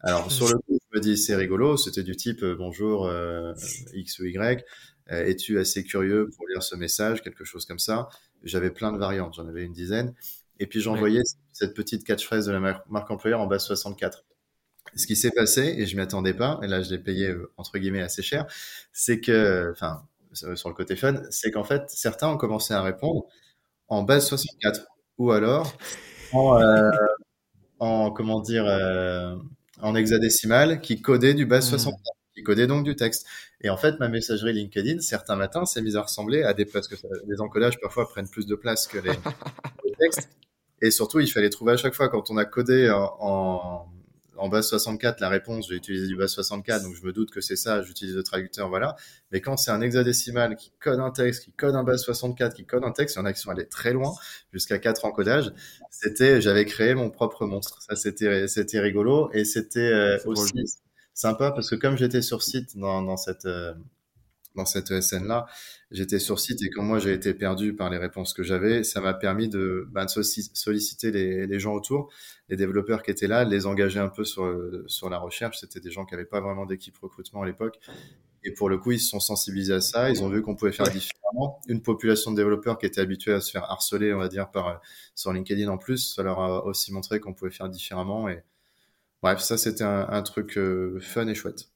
Alors sur le coup je me dis c'est rigolo c'était du type euh, bonjour euh, x ou y es-tu assez curieux pour lire ce message, quelque chose comme ça? J'avais plein de variantes, j'en avais une dizaine. Et puis j'envoyais ouais. cette petite catchphrase de la marque employeur en base 64. Ce qui s'est passé, et je m'y attendais pas, et là je l'ai payé entre guillemets assez cher, c'est que, enfin, sur le côté fun, c'est qu'en fait certains ont commencé à répondre en base 64, ou alors en, euh, en comment dire, euh, en hexadécimal qui codait du base mmh. 64 qui codait donc du texte. Et en fait, ma messagerie LinkedIn, certains matins, s'est mise à ressembler à des parce que les encodages parfois prennent plus de place que les, les, textes. Et surtout, il fallait trouver à chaque fois quand on a codé en, en, en base 64 la réponse, j'ai utilisé du base 64, donc je me doute que c'est ça, j'utilise le traducteur, voilà. Mais quand c'est un hexadécimal qui code un texte, qui code un base 64, qui code un texte, il y en a qui sont allés très loin, jusqu'à 4 encodages, c'était, j'avais créé mon propre monstre. Ça, c'était, c'était rigolo. Et c'était euh, aussi, drôle sympa parce que comme j'étais sur site dans, dans cette euh, dans cette ESN là, j'étais sur site et quand moi j'ai été perdu par les réponses que j'avais, ça m'a permis de, bah, de solliciter les, les, gens autour, les développeurs qui étaient là, les engager un peu sur sur la recherche. C'était des gens qui n'avaient pas vraiment d'équipe recrutement à l'époque. Et pour le coup, ils se sont sensibilisés à ça. Ils ont vu qu'on pouvait faire différemment. Une population de développeurs qui était habituée à se faire harceler, on va dire, par sur LinkedIn en plus, ça leur a aussi montré qu'on pouvait faire différemment et Bref, ça c'était un, un, truc euh, fun et chouette.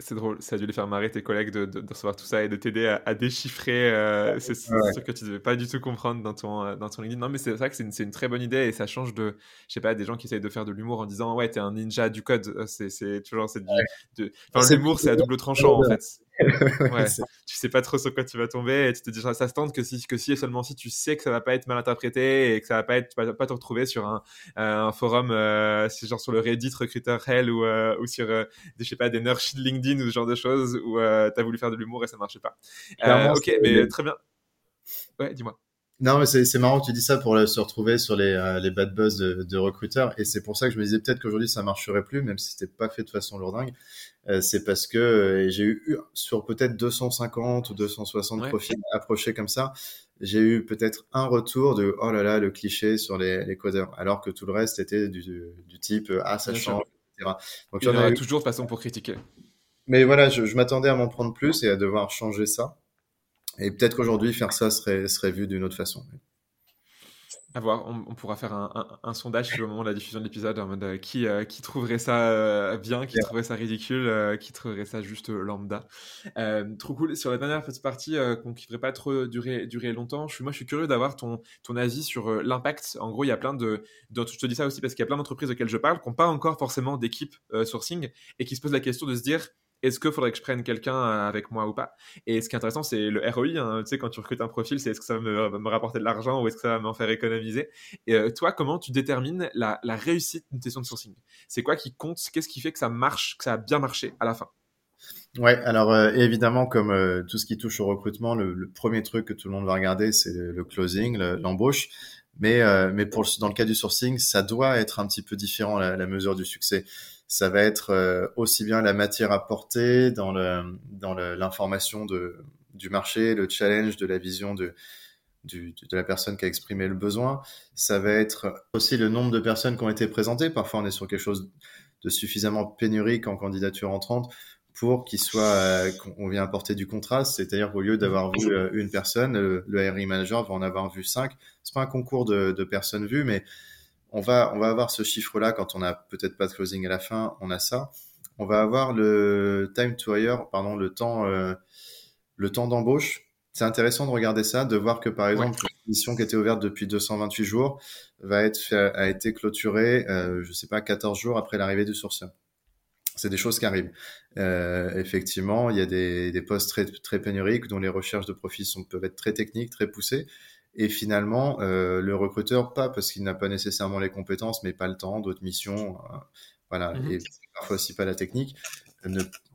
C'est drôle, ça a dû les faire marrer tes collègues de, de, de recevoir tout ça et de t'aider à, à, déchiffrer euh, ce, ouais. que tu devais pas du tout comprendre dans ton, euh, dans ton LinkedIn. Non, mais c'est vrai que c'est une, une, très bonne idée et ça change de, je sais pas, des gens qui essayent de faire de l'humour en disant ouais, t'es un ninja du code. Euh, c'est toujours cette ouais. de... enfin, l'humour, c'est à double tranchant en fait. Ouais, tu sais pas trop sur quoi tu vas tomber et tu te dis ça se tente que si que si et seulement si tu sais que ça va pas être mal interprété et que ça va pas être tu vas pas te retrouver sur un, euh, un forum euh, genre sur le Reddit recruteur hell ou euh, ou sur euh, des je sais pas des nurse LinkedIn ou ce genre de choses où euh, tu as voulu faire de l'humour et ça marchait pas. ok, mais très bien. Ouais, dis-moi. Non, mais c'est marrant que tu dis ça pour se retrouver sur les, euh, les bad buzz de, de recruteurs. Et c'est pour ça que je me disais peut-être qu'aujourd'hui ça marcherait plus, même si c'était pas fait de façon lourdingue. Euh, c'est parce que euh, j'ai eu sur peut-être 250 ou 260 ouais. profils approchés comme ça, j'ai eu peut-être un retour de oh là là le cliché sur les, les codeurs, alors que tout le reste était du, du type ah ça Bien change, etc. Donc il y en a eu... toujours de façon pour critiquer. Mais voilà, je, je m'attendais à m'en prendre plus et à devoir changer ça. Et peut-être qu'aujourd'hui, faire ça serait, serait vu d'une autre façon. À voir, on, pourra faire un, sondage au moment de la diffusion de l'épisode en mode euh, qui, euh, qui trouverait ça euh, bien, qui trouverait ça ridicule, qui trouverait ça juste lambda. trop cool. Sur la dernière partie, qu'on ne devrait pas trop durer, durer longtemps, je suis, moi je suis curieux d'avoir ton, ton avis sur l'impact. En gros, il y a plein de, de, Je te dis ça aussi parce qu'il y a plein d'entreprises auxquelles je parle qui n'ont pas encore forcément d'équipe sourcing et qui se posent la question de se dire est-ce qu'il faudrait que je prenne quelqu'un euh, avec moi ou pas? Et ce qui est intéressant, c'est le ROI. Hein. Tu sais, quand tu recrutes un profil, c'est est-ce que ça va me, rapporter de l'argent ou est-ce que ça va m'en faire économiser? Et euh, toi, comment tu détermines la, réussite d'une session de sourcing? C'est quoi qui compte? Qu'est-ce qui fait que ça marche, que ça a bien marché à la fin? Ouais, alors euh, évidemment, comme tout ce qui touche au recrutement, le, premier truc que tout le monde va regarder, c'est le, closing, l'embauche. Mais, mais pour dans le cas du sourcing, ça doit être un petit peu différent la mesure du succès ça va être euh, aussi bien la matière apportée dans le dans l'information de du marché, le challenge de la vision de du, de la personne qui a exprimé le besoin. Ça va être aussi le nombre de personnes qui ont été présentées. Parfois, on est sur quelque chose de suffisamment pénurique en candidature entrante pour qu'il soit, euh, qu'on vient apporter du contraste. C'est-à-dire qu'au lieu d'avoir vu euh, une personne, le, le hiring manager va en avoir vu cinq. C'est pas un concours de, de personnes vues, mais on va, on va avoir ce chiffre-là quand on n'a peut-être pas de closing à la fin, on a ça. On va avoir le time to hire, pardon, le temps, euh, le temps d'embauche. C'est intéressant de regarder ça, de voir que par exemple, une mission qui était ouverte depuis 228 jours va être a été clôturée, euh, je sais pas, 14 jours après l'arrivée du sourceur. C'est des choses qui arrivent. Euh, effectivement, il y a des, des postes très, très pénuriques dont les recherches de profils sont, peuvent être très techniques, très poussées. Et finalement, euh, le recruteur, pas parce qu'il n'a pas nécessairement les compétences, mais pas le temps, d'autres missions, euh, voilà, mhm. et parfois aussi pas la technique.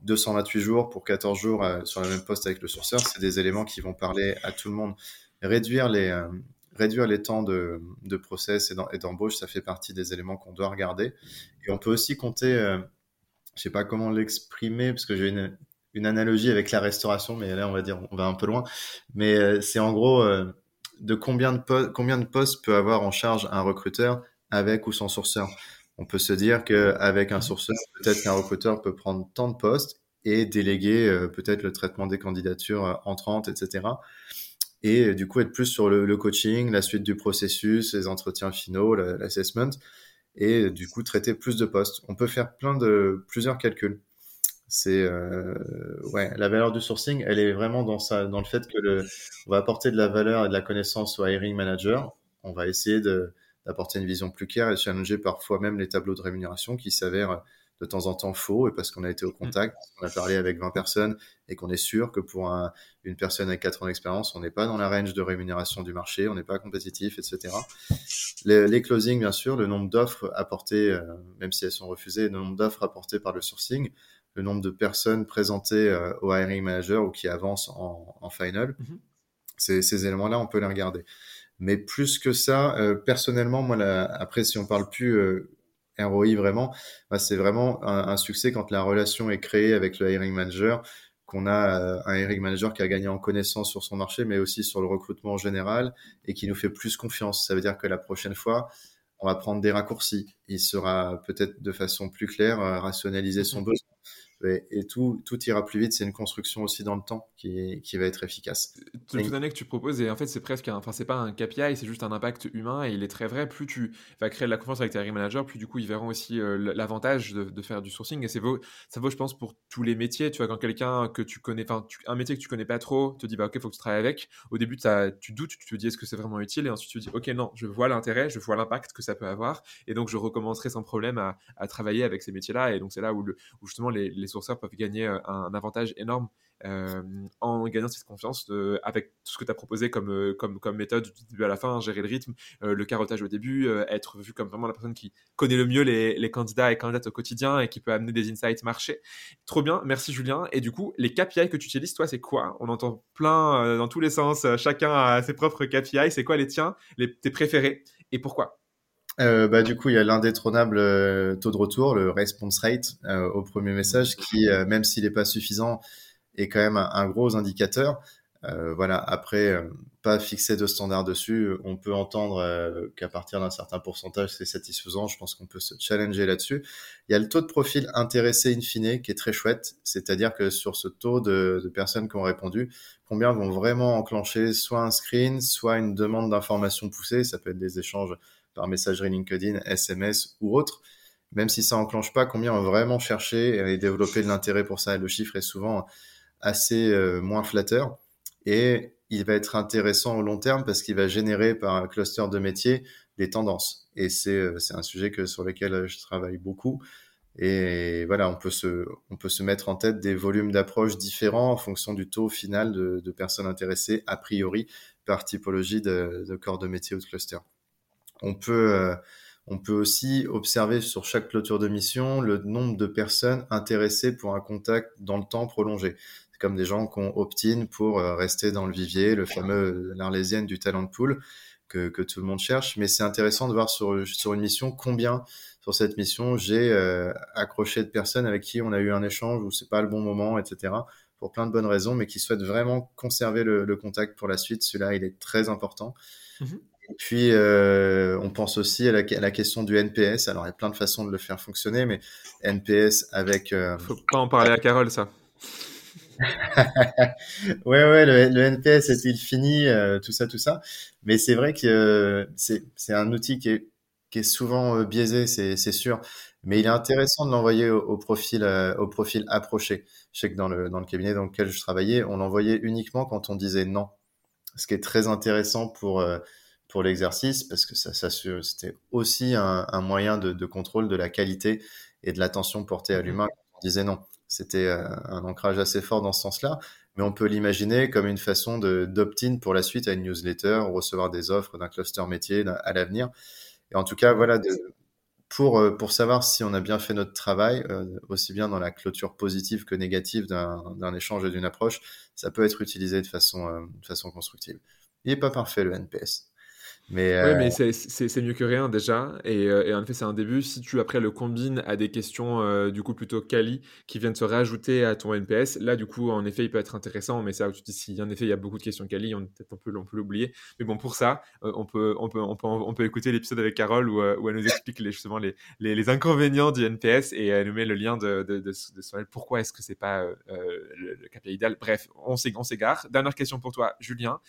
228 jours pour 14 jours euh, sur le même poste avec le sourceur, c'est des éléments qui vont parler à tout le monde. Réduire les, réduire les temps de, de process et d'embauche, ça fait partie des éléments qu'on doit regarder. Et on peut aussi compter, je sais pas comment l'exprimer, parce que j'ai une, une analogie avec la restauration, mais là on va dire on va un peu loin. Mais c'est en gros de combien de, combien de postes peut avoir en charge un recruteur avec ou sans sourceur. On peut se dire qu'avec un sourceur, peut-être qu'un recruteur peut prendre tant de postes et déléguer euh, peut-être le traitement des candidatures euh, entrantes, etc. Et euh, du coup, être plus sur le, coaching, la suite du processus, les entretiens finaux, l'assessment, et du coup, traiter plus de postes. On peut faire plein de plusieurs calculs c'est euh, ouais la valeur du sourcing elle est vraiment dans ça dans le fait que le on va apporter de la valeur et de la connaissance au hiring manager on va essayer de d'apporter une vision plus claire et challenger parfois même les tableaux de rémunération qui s'avèrent de temps en temps faux et parce qu'on a été au mm. contact, on a parlé avec 20 personnes et qu'on est sûr que pour une personne avec 4 ans d'expérience, on n'est pas dans la range de rémunération du marché, on n'est pas compétitif, etc. Les, les closings, bien sûr, le nombre d'offres apportées, euh, même si elles sont refusées, le nombre d'offres apportées par le sourcing, le nombre de personnes présentées euh, au hiring manager ou qui avancent en, en final. Mhm. Ces, éléments-là, on peut les regarder. Mais plus que ça, euh, personnellement, moi, après, si on parle plus euh, ROI vraiment, bah, c'est vraiment un, succès quand la relation est créée avec le hiring manager, qu'on a euh, un hiring manager qui a gagné en connaissance sur son marché, mais aussi sur le recrutement en général, et qui nous fait plus confiance. Ça veut dire que la prochaine fois, on va prendre des raccourcis. Il sera peut-être de façon plus claire rationaliser son mhm. besoin et, tout, tout ira plus vite. C'est une construction aussi dans le temps qui, qui va être efficace. L'année que tu proposes, et en fait, c'est presque un, enfin, c'est pas un KPI, c'est juste un impact humain et il est très vrai. Plus tu vas créer de la confiance avec tes managers, plus du coup, ils verront aussi euh, l'avantage de, de, faire du sourcing. Et c'est ça vaut, je pense, pour tous les métiers. Tu vois, quand quelqu'un que tu connais, enfin, un métier que tu connais pas trop te dit, bah, ok, faut que tu travailles avec. Au début, tu doutes, tu te dis, est-ce que c'est vraiment utile? Et ensuite, tu te dis, ok, non, je vois l'intérêt, je vois l'impact que ça peut avoir. Et donc, je recommencerai sans problème à, à travailler avec ces métiers-là. Et donc, c'est là où, le, où justement les, les sourceurs peuvent gagner euh, un, avantage énorme euh, en gagnant cette confiance avec tout ce que tu as proposé comme, euh, méthode du début à la fin, gérer le rythme, le carottage au début, être vu comme vraiment la personne qui connaît le mieux les, les, candidats et candidates au quotidien et qui peut amener des insights marché. Trop bien, merci Julien. Et du coup, les KPI que tu utilises, toi, c'est quoi? On entend plein dans tous les sens, chacun a ses propres KPI. C'est quoi les tiens, les, tes préférés et pourquoi? Euh, bah, du coup, il y a l'indétrônable euh, taux de retour, le response rate euh, au premier message, qui, même s'il n'est pas suffisant, est quand même un, gros indicateur. Euh, voilà. Après, euh, pas fixer de standard dessus. On peut entendre euh, qu'à partir d'un certain pourcentage, c'est satisfaisant. Je pense qu'on peut se challenger là-dessus. Il y a le taux de profil intéressé in fine qui est très chouette. C'est-à-dire que sur ce taux de, de, personnes qui ont répondu, combien vont vraiment enclencher soit un screen, soit une demande d'information poussée. Ça peut être des échanges par messagerie LinkedIn, SMS ou autre. Même si ça enclenche pas, combien vont vraiment chercher et développer de l'intérêt pour ça. Le chiffre est souvent assez moins flatteur et il va être intéressant au long terme parce qu'il va générer par un cluster de métiers des tendances. Et c'est euh, un sujet que sur lequel euh, je travaille beaucoup. Et voilà, on peut se on peut se mettre en tête des volumes d'approche différents en fonction du taux final de, de, personnes intéressées a priori par typologie de, de, corps de métier ou de cluster. On peut euh, on peut aussi observer sur chaque clôture de mission le nombre de personnes intéressées pour un contact dans le temps prolongé comme des gens qui ont opt-in pour euh, rester dans le vivier, le fameux l'arlésienne du talent pool que, que tout le monde cherche. Mais c'est intéressant de voir sur, sur une mission combien sur cette mission j'ai euh, accroché de personnes avec qui on a eu un échange où c'est pas le bon moment, etc. Pour plein de bonnes raisons, mais qui souhaitent vraiment conserver le, contact pour la suite. Celui-là, il est très important. Mm-hmm. Et puis, euh, on pense aussi à la, à la, question du NPS. Alors, il y a plein de façons de le faire fonctionner, mais NPS avec... Euh... Faut pas en parler à Carole, ça. ouais, ouais, le, le NPS est-il fini, euh, tout ça, tout ça? Mais c'est vrai que euh, c'est, un outil qui est, qui est souvent biaisé, c'est, sûr. Mais il est intéressant de l'envoyer au, au profil, au profil approché. Je sais que dans le, dans le cabinet dans lequel je travaillais, on l'envoyait uniquement quand on disait non. Ce qui est très intéressant pour, pour l'exercice parce que ça, ça c'était aussi un, un moyen de, de, contrôle de la qualité et de l'attention portée à mmh l'humain on disait non. C'était euh, un ancrage assez fort dans ce sens-là. Mais on peut l'imaginer comme une façon d'opt-in pour la suite à une newsletter, ou recevoir des offres d'un cluster métier à l'avenir. Et en tout cas, voilà, de, pour, euh, pour savoir si on a bien fait notre travail, euh, aussi bien dans la clôture positive que négative d'un échange et d'une approche, ça peut être utilisé de façon, de façon constructive. Il n'est pas parfait le NPS. Mais, Oui, mais euh, c'est mieux que rien déjà. Et, euh, et en effet, c'est un début. Si tu après le combines à des questions euh, du coup plutôt quali qui viennent se rajouter à ton NPS, là du coup, en effet, il peut être intéressant. Mais où tu te dis si en effet il y a beaucoup de questions quali, on peut-être on peut, on peut l'oublier. Mais bon, pour ça, on, peut, on, peut, on, peut, on peut écouter l'épisode avec Carole où, où, elle nous explique les, justement les, les, les, inconvénients du NPS et elle nous met le lien de, de, de, de pourquoi est-ce que c'est pas le, le, KPI idéal. Bref, on s'égare. Dernière question pour toi, Julien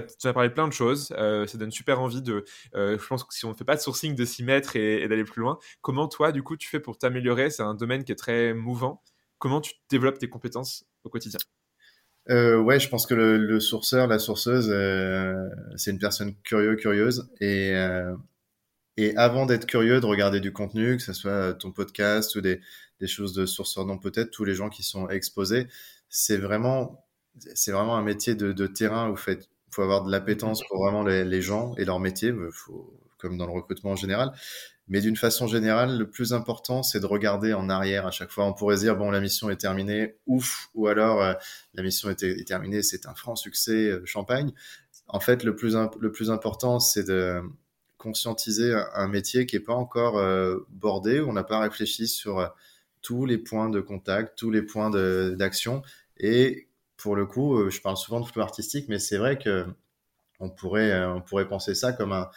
tu as parlé plein de choses. Euh, ça donne super envie de. Euh, je pense que si on ne fait pas de sourcing, de s'y mettre et, d'aller plus loin. Comment toi, du coup, tu fais pour t'améliorer? C'est un domaine qui est très mouvant. Comment tu développes tes compétences au quotidien? Euh, ouais, je pense que le, sourceur, la sourceuse, euh, c'est une personne curieuse, curieuse, et avant d'être curieux de regarder du contenu, que ce soit ton podcast ou des des choses de sourceur non peut-être, tous les gens qui sont exposés, c'est vraiment c'est vraiment un métier de, de terrain où vous faites faut avoir de l'appétence pour vraiment les, les, gens et leur métier, faut, comme dans le recrutement en général. Mais d'une façon générale, le plus important, c'est de regarder en arrière à chaque fois. On pourrait dire, bon, la mission est terminée, ouf, ou alors euh, la mission est, est terminée, c'est un franc succès, euh, champagne. En fait, le plus, le plus important, c'est de conscientiser un, métier qui est pas encore euh, bordé, où on n'a pas réfléchi sur tous les points de contact, tous les points d'action, et pour le coup, euh, je parle souvent de flow artistique, mais c'est vrai que on pourrait, euh, on pourrait penser ça comme un,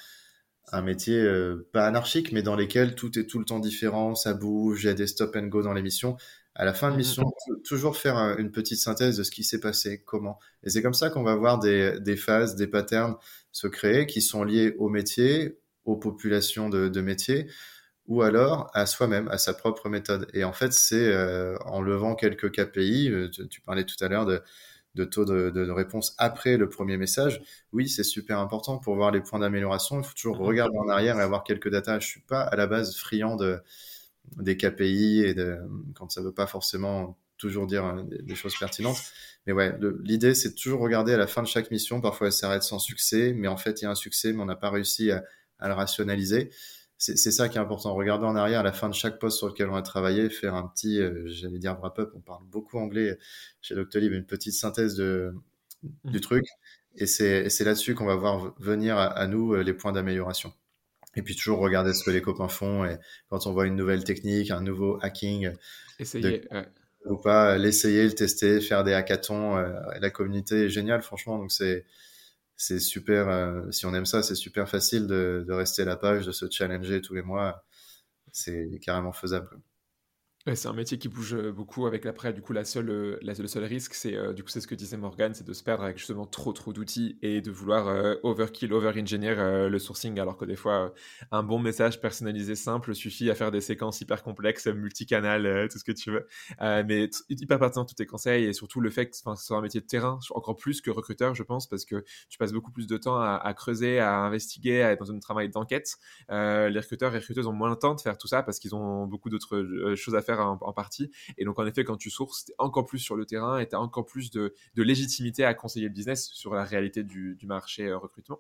un métier euh, pas anarchique, mais dans lesquels tout est tout le temps différent, ça bouge, il y a des stop and go dans l'émission. À la fin de mission, toujours faire une petite synthèse de ce qui s'est passé, comment. Et c'est comme ça qu'on va voir des, des, phases, des patterns se créer qui sont liés au métier, aux populations de, de métiers, ou alors à soi-même, à sa propre méthode. Et en fait, c'est euh, en levant quelques KPI, euh, tu, parlais tout à l'heure de, de taux de, de, réponse après le premier message. Oui, c'est super important pour voir les points d'amélioration. Il faut toujours mhm. regarder en arrière et avoir quelques datas. Je suis pas à la base friand de, des KPI et de, quand ça veut pas forcément toujours dire euh, des, choses pertinentes. Mais ouais, l'idée, c'est toujours regarder à la fin de chaque mission. Parfois, elle s'arrête sans succès, mais en fait, il y a un succès, mais on n'a pas réussi à, à le rationaliser c'est ça qui est important. Regarder en arrière à la fin de chaque poste sur lequel on a travaillé, faire un petit, euh, j'allais dire wrap-up, on parle beaucoup anglais chez Doctolib, une petite synthèse de, mmh. du truc. Et c'est là-dessus qu'on va voir venir à, nous euh, les points d'amélioration. Et puis toujours regarder ce que les copains font. Et quand on voit une nouvelle technique, un nouveau hacking, Essayer, ou pas, l'essayer, le tester, faire des hackathons. la communauté est géniale, franchement. Donc c'est c'est super. si on aime ça, c'est super facile de, de rester à la page, de se challenger tous les mois. C'est carrément faisable c'est un métier qui bouge euh, beaucoup avec l'après. Du coup, la seule, euh, la, le seul risque, c'est euh, du coup, c'est ce que disait Morgan, c'est de se perdre avec justement trop trop d'outils et de vouloir overkill, over-engineer le sourcing, alors que des fois, un bon message personnalisé simple suffit à faire des séquences hyper complexes, multicanal, tout ce que tu veux. mais hyper pertinent tous tes conseils et surtout le fait que ce soit un métier de terrain, encore plus que recruteur, je pense, parce que tu passes beaucoup plus de temps à, à creuser, à investiguer, à être dans un travail d'enquête. les recruteurs et recruteuses ont moins le temps de faire tout ça parce qu'ils ont beaucoup d'autres choses à faire en, partie. Et donc, en effet, quand tu sources, tu es encore plus sur le terrain et tu as encore plus de, légitimité à conseiller le business sur la réalité du, marché euh, recrutement.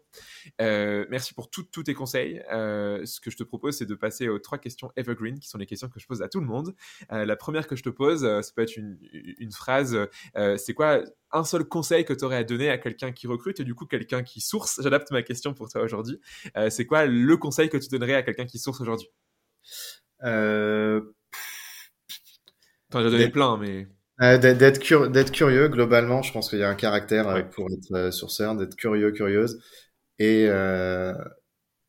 Euh, merci pour tous tes conseils. Euh, ce que je te propose, c'est de passer aux trois questions evergreen, qui sont les questions que je pose à tout le monde. la première que je te pose, ça peut être une, phrase, c'est quoi un seul conseil que tu aurais à donner à quelqu'un qui recrute et du coup quelqu'un qui source? J'adapte ma question pour toi aujourd'hui. c'est quoi le conseil que tu donnerais à quelqu'un qui source aujourd'hui? T'en as donné plein, mais. d'être, curieux, globalement, je pense qu'il y a un caractère pour être euh, sourceur, d'être curieux, curieuse. Et, euh,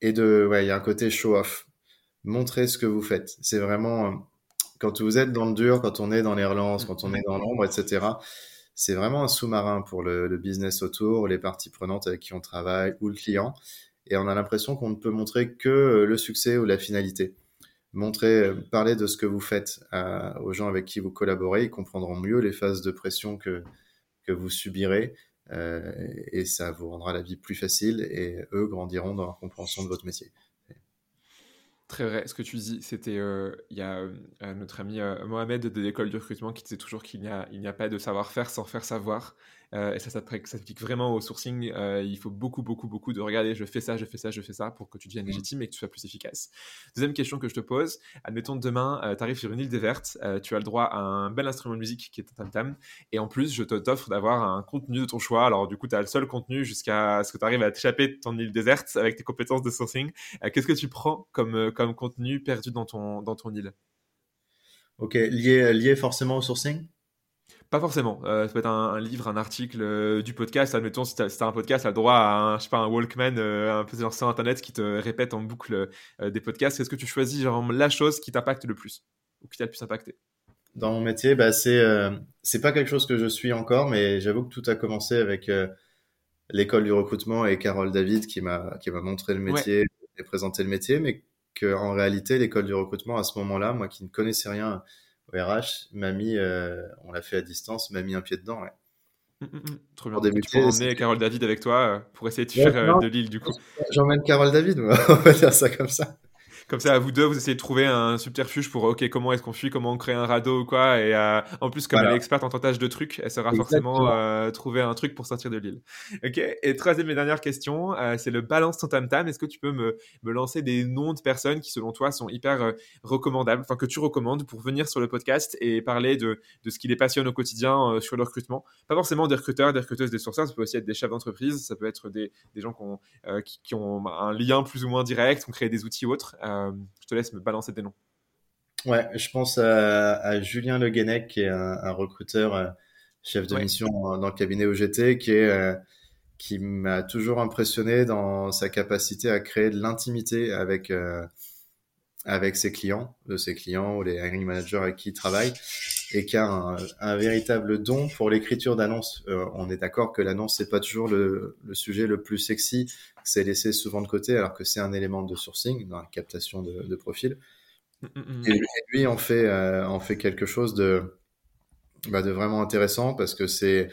et de, ouais, il y a un côté show-off. Montrer ce que vous faites. C'est vraiment, euh, quand vous êtes dans le dur, quand on est dans les relances, quand on est dans l'ombre, etc., c'est vraiment un sous-marin pour le, le, business autour, les parties prenantes avec qui on travaille ou le client. Et on a l'impression qu'on ne peut montrer que le succès ou la finalité montrer, euh, parler de ce que vous faites aux gens avec qui vous collaborez, ils comprendront mieux les phases de pression que, que vous subirez euh, et ça vous rendra la vie plus facile et eux grandiront dans leur compréhension de votre métier. Très vrai. Ce que tu dis, c'était euh, il y a notre ami Mohamed de l'école du recrutement qui disait toujours qu'il n'y a, n'y a pas de savoir-faire sans faire savoir. Euh, et ça, ça s'applique vraiment au sourcing. Euh, il faut beaucoup, beaucoup, beaucoup de regarder, je fais ça, je fais ça, je fais ça pour que tu deviennes mmh. légitime et que tu sois plus efficace. Deuxième question que je te pose, admettons demain, euh, tu arrives sur une île déserte, tu as le droit à un bel instrument de musique qui est un tam-tam, et en plus, je t'offre d'avoir un contenu de ton choix. Alors du coup, tu as le seul contenu jusqu'à ce que tu arrives à t'échapper de ton île déserte avec tes compétences de sourcing. Qu'est-ce que tu prends comme, comme contenu perdu dans ton, dans ton île? Ok, lié, lié forcément au sourcing? Pas forcément. Euh, ça peut être un, livre, un article, euh, du podcast. Admettons, si tu as, un podcast, tu as le droit à un, je sais pas, un Walkman, euh, un peu sur Internet qui te répète en boucle des podcasts. Est-ce que tu choisis genre, la chose qui t'impacte le plus ou qui t'a le plus impacté? Dans mon métier, bah, c'est c'est pas quelque chose que je suis encore, mais j'avoue que tout a commencé avec l'école du recrutement et Carole David qui m'a qui m'a montré le métier et présenté le métier, mais que en réalité, l'école du recrutement, à ce moment-là, moi qui ne connaissais rien RH, m'a mis, euh, on l'a fait à distance, m'a mis un pied dedans. Ouais. Mmh, mmh, mmh. Trop bien. tu peux emmener Carole David avec toi euh, pour essayer de faire euh, de l'île du coup. J'emmène Carole David, moi. on va dire ça comme ça. Comme ça, à vous deux, vous essayez de trouver un subterfuge pour, OK, comment est-ce qu'on fuit, comment on crée un radeau ou quoi. Et euh, en plus, comme elle est experte en tentage de trucs, elle saura forcément euh, trouver un truc pour sortir de l'île. OK. Et troisième et dernière question, euh, c'est le balance ton tam tam. Est-ce que tu peux me, me, lancer des noms de personnes qui, selon toi, sont hyper recommandables, enfin, que tu recommandes pour venir sur le podcast et parler de, de ce qui les passionne au quotidien sur le recrutement? Pas forcément des recruteurs, des recruteuses, des sourceurs. Ça peut aussi être des chefs d'entreprise. Ça peut être des, des gens qui ont, qui, qui, ont un lien plus ou moins direct, qui ont créé des outils ou autres. Euh, je te laisse me balancer des noms. Ouais, je pense à, Julien Le Guenec, qui est un, recruteur, euh, chef de mission dans le cabinet OGT, qui est euh, qui m'a toujours impressionné dans sa capacité à créer de l'intimité avec avec ses clients, de ses clients ou les hiring managers avec qui il travaille, et qui a un, véritable don pour l'écriture d'annonces. on est d'accord que l'annonce c'est pas toujours le, le, sujet le plus sexy, c'est laissé souvent de côté alors que c'est un élément de sourcing dans la captation de, de profil. Mm, mm, mm. Et, lui en fait, euh, en fait quelque chose de, bah, de vraiment intéressant parce que c'est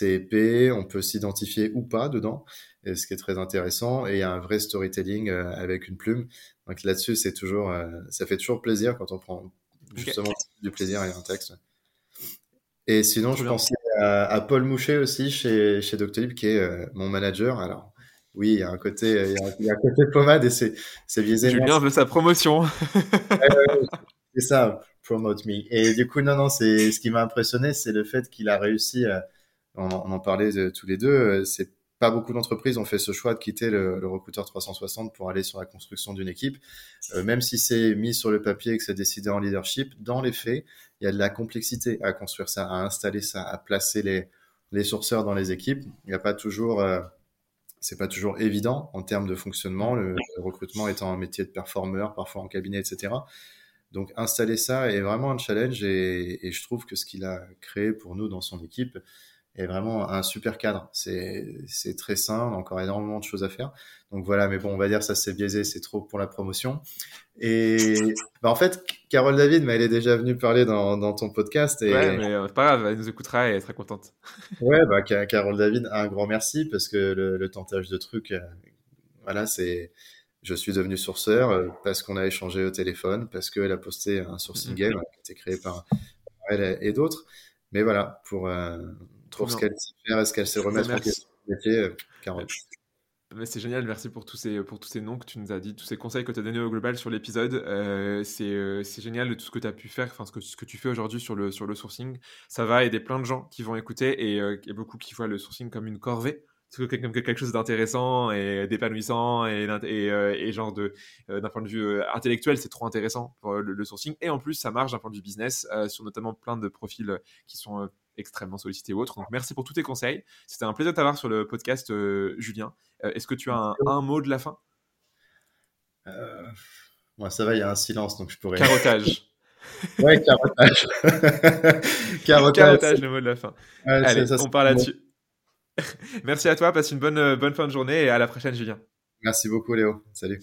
épais, on peut s'identifier ou pas dedans, et ce qui est très intéressant. Et il y a un vrai storytelling euh, avec une plume. Donc là-dessus, c'est toujours, euh, ça fait toujours plaisir quand on prend justement du plaisir à un texte. Et sinon, je pensais à, à, Paul Mouchet aussi chez, chez Doctolib, qui est mon manager. Alors, oui, il y a un côté, il y a un, côté pommade et c'est, c'est biaisé. Julien veut sa promotion. c'est ça, promote me. Et du coup, non, non, c'est ce qui m'a impressionné, c'est le fait qu'il a réussi. À, on, en parlait tous les deux. C'est pas beaucoup d'entreprises ont fait ce choix de quitter le, le, recruteur 360 pour aller sur la construction d'une équipe. Euh, même si c'est mis sur le papier et que c'est décidé en leadership, dans les faits, il y a de la complexité à construire ça, à installer ça, à placer les, les sourceurs dans les équipes. Il n'y a pas toujours, euh, c'est pas toujours évident en termes de fonctionnement, le, recrutement étant un métier de performeur, parfois en cabinet, etc. Donc installer ça est vraiment un challenge et, et je trouve que ce qu'il a créé pour nous dans son équipe, est vraiment un super cadre. C'est, très sain, on a encore énormément de choses à faire. Donc voilà, mais bon, on va dire ça c'est biaisé, c'est trop pour la promotion. Et bah, en fait, Carole David, mais elle est déjà venue parler dans, dans ton podcast. Et... Ouais, mais euh, pas grave, elle nous écoutera et elle sera contente. ouais, bah Carole David, un grand merci parce que le, le tentage de trucs, euh, voilà, c'est je suis devenu sourceur euh, parce qu'on a échangé au téléphone, parce qu'elle a posté un sourcing game qui a été créé par elle et d'autres. Mais voilà, pour, euh, pour ce qu'elle sait faire, est-ce qu'elle sait remettre en question métier, euh, Carole. Mais c'est génial, merci pour tous, ces, pour tous ces noms que tu nous as dit, tous ces conseils que tu as donnés au global sur l'épisode. Euh, c'est euh, génial de tout ce que tu as pu faire, enfin ce que, ce que tu fais aujourd'hui sur le, sur le sourcing. Ça va aider plein de gens qui vont écouter et, euh, et beaucoup qui voient le sourcing comme une corvée comme quelque chose d'intéressant et d'épanouissant et, et, euh, et, genre de d'un point de vue intellectuel c'est trop intéressant pour le, le, sourcing et en plus ça marche d'un point de vue business sur notamment plein de profils qui sont extrêmement sollicités ou autres donc merci pour tous tes conseils. C'était un plaisir de t'avoir sur le podcast Julien. Est-ce que tu as un, un, mot de la fin? Moi ça va il y a un silence donc je pourrais carotage. Ouais carotage. Carotage, carotage le mot de la fin. Ouais, allez ça, on part là-dessus. Merci à toi, passe une bonne, euh, bonne fin de journée et à la prochaine Julien. Merci beaucoup Léo, salut.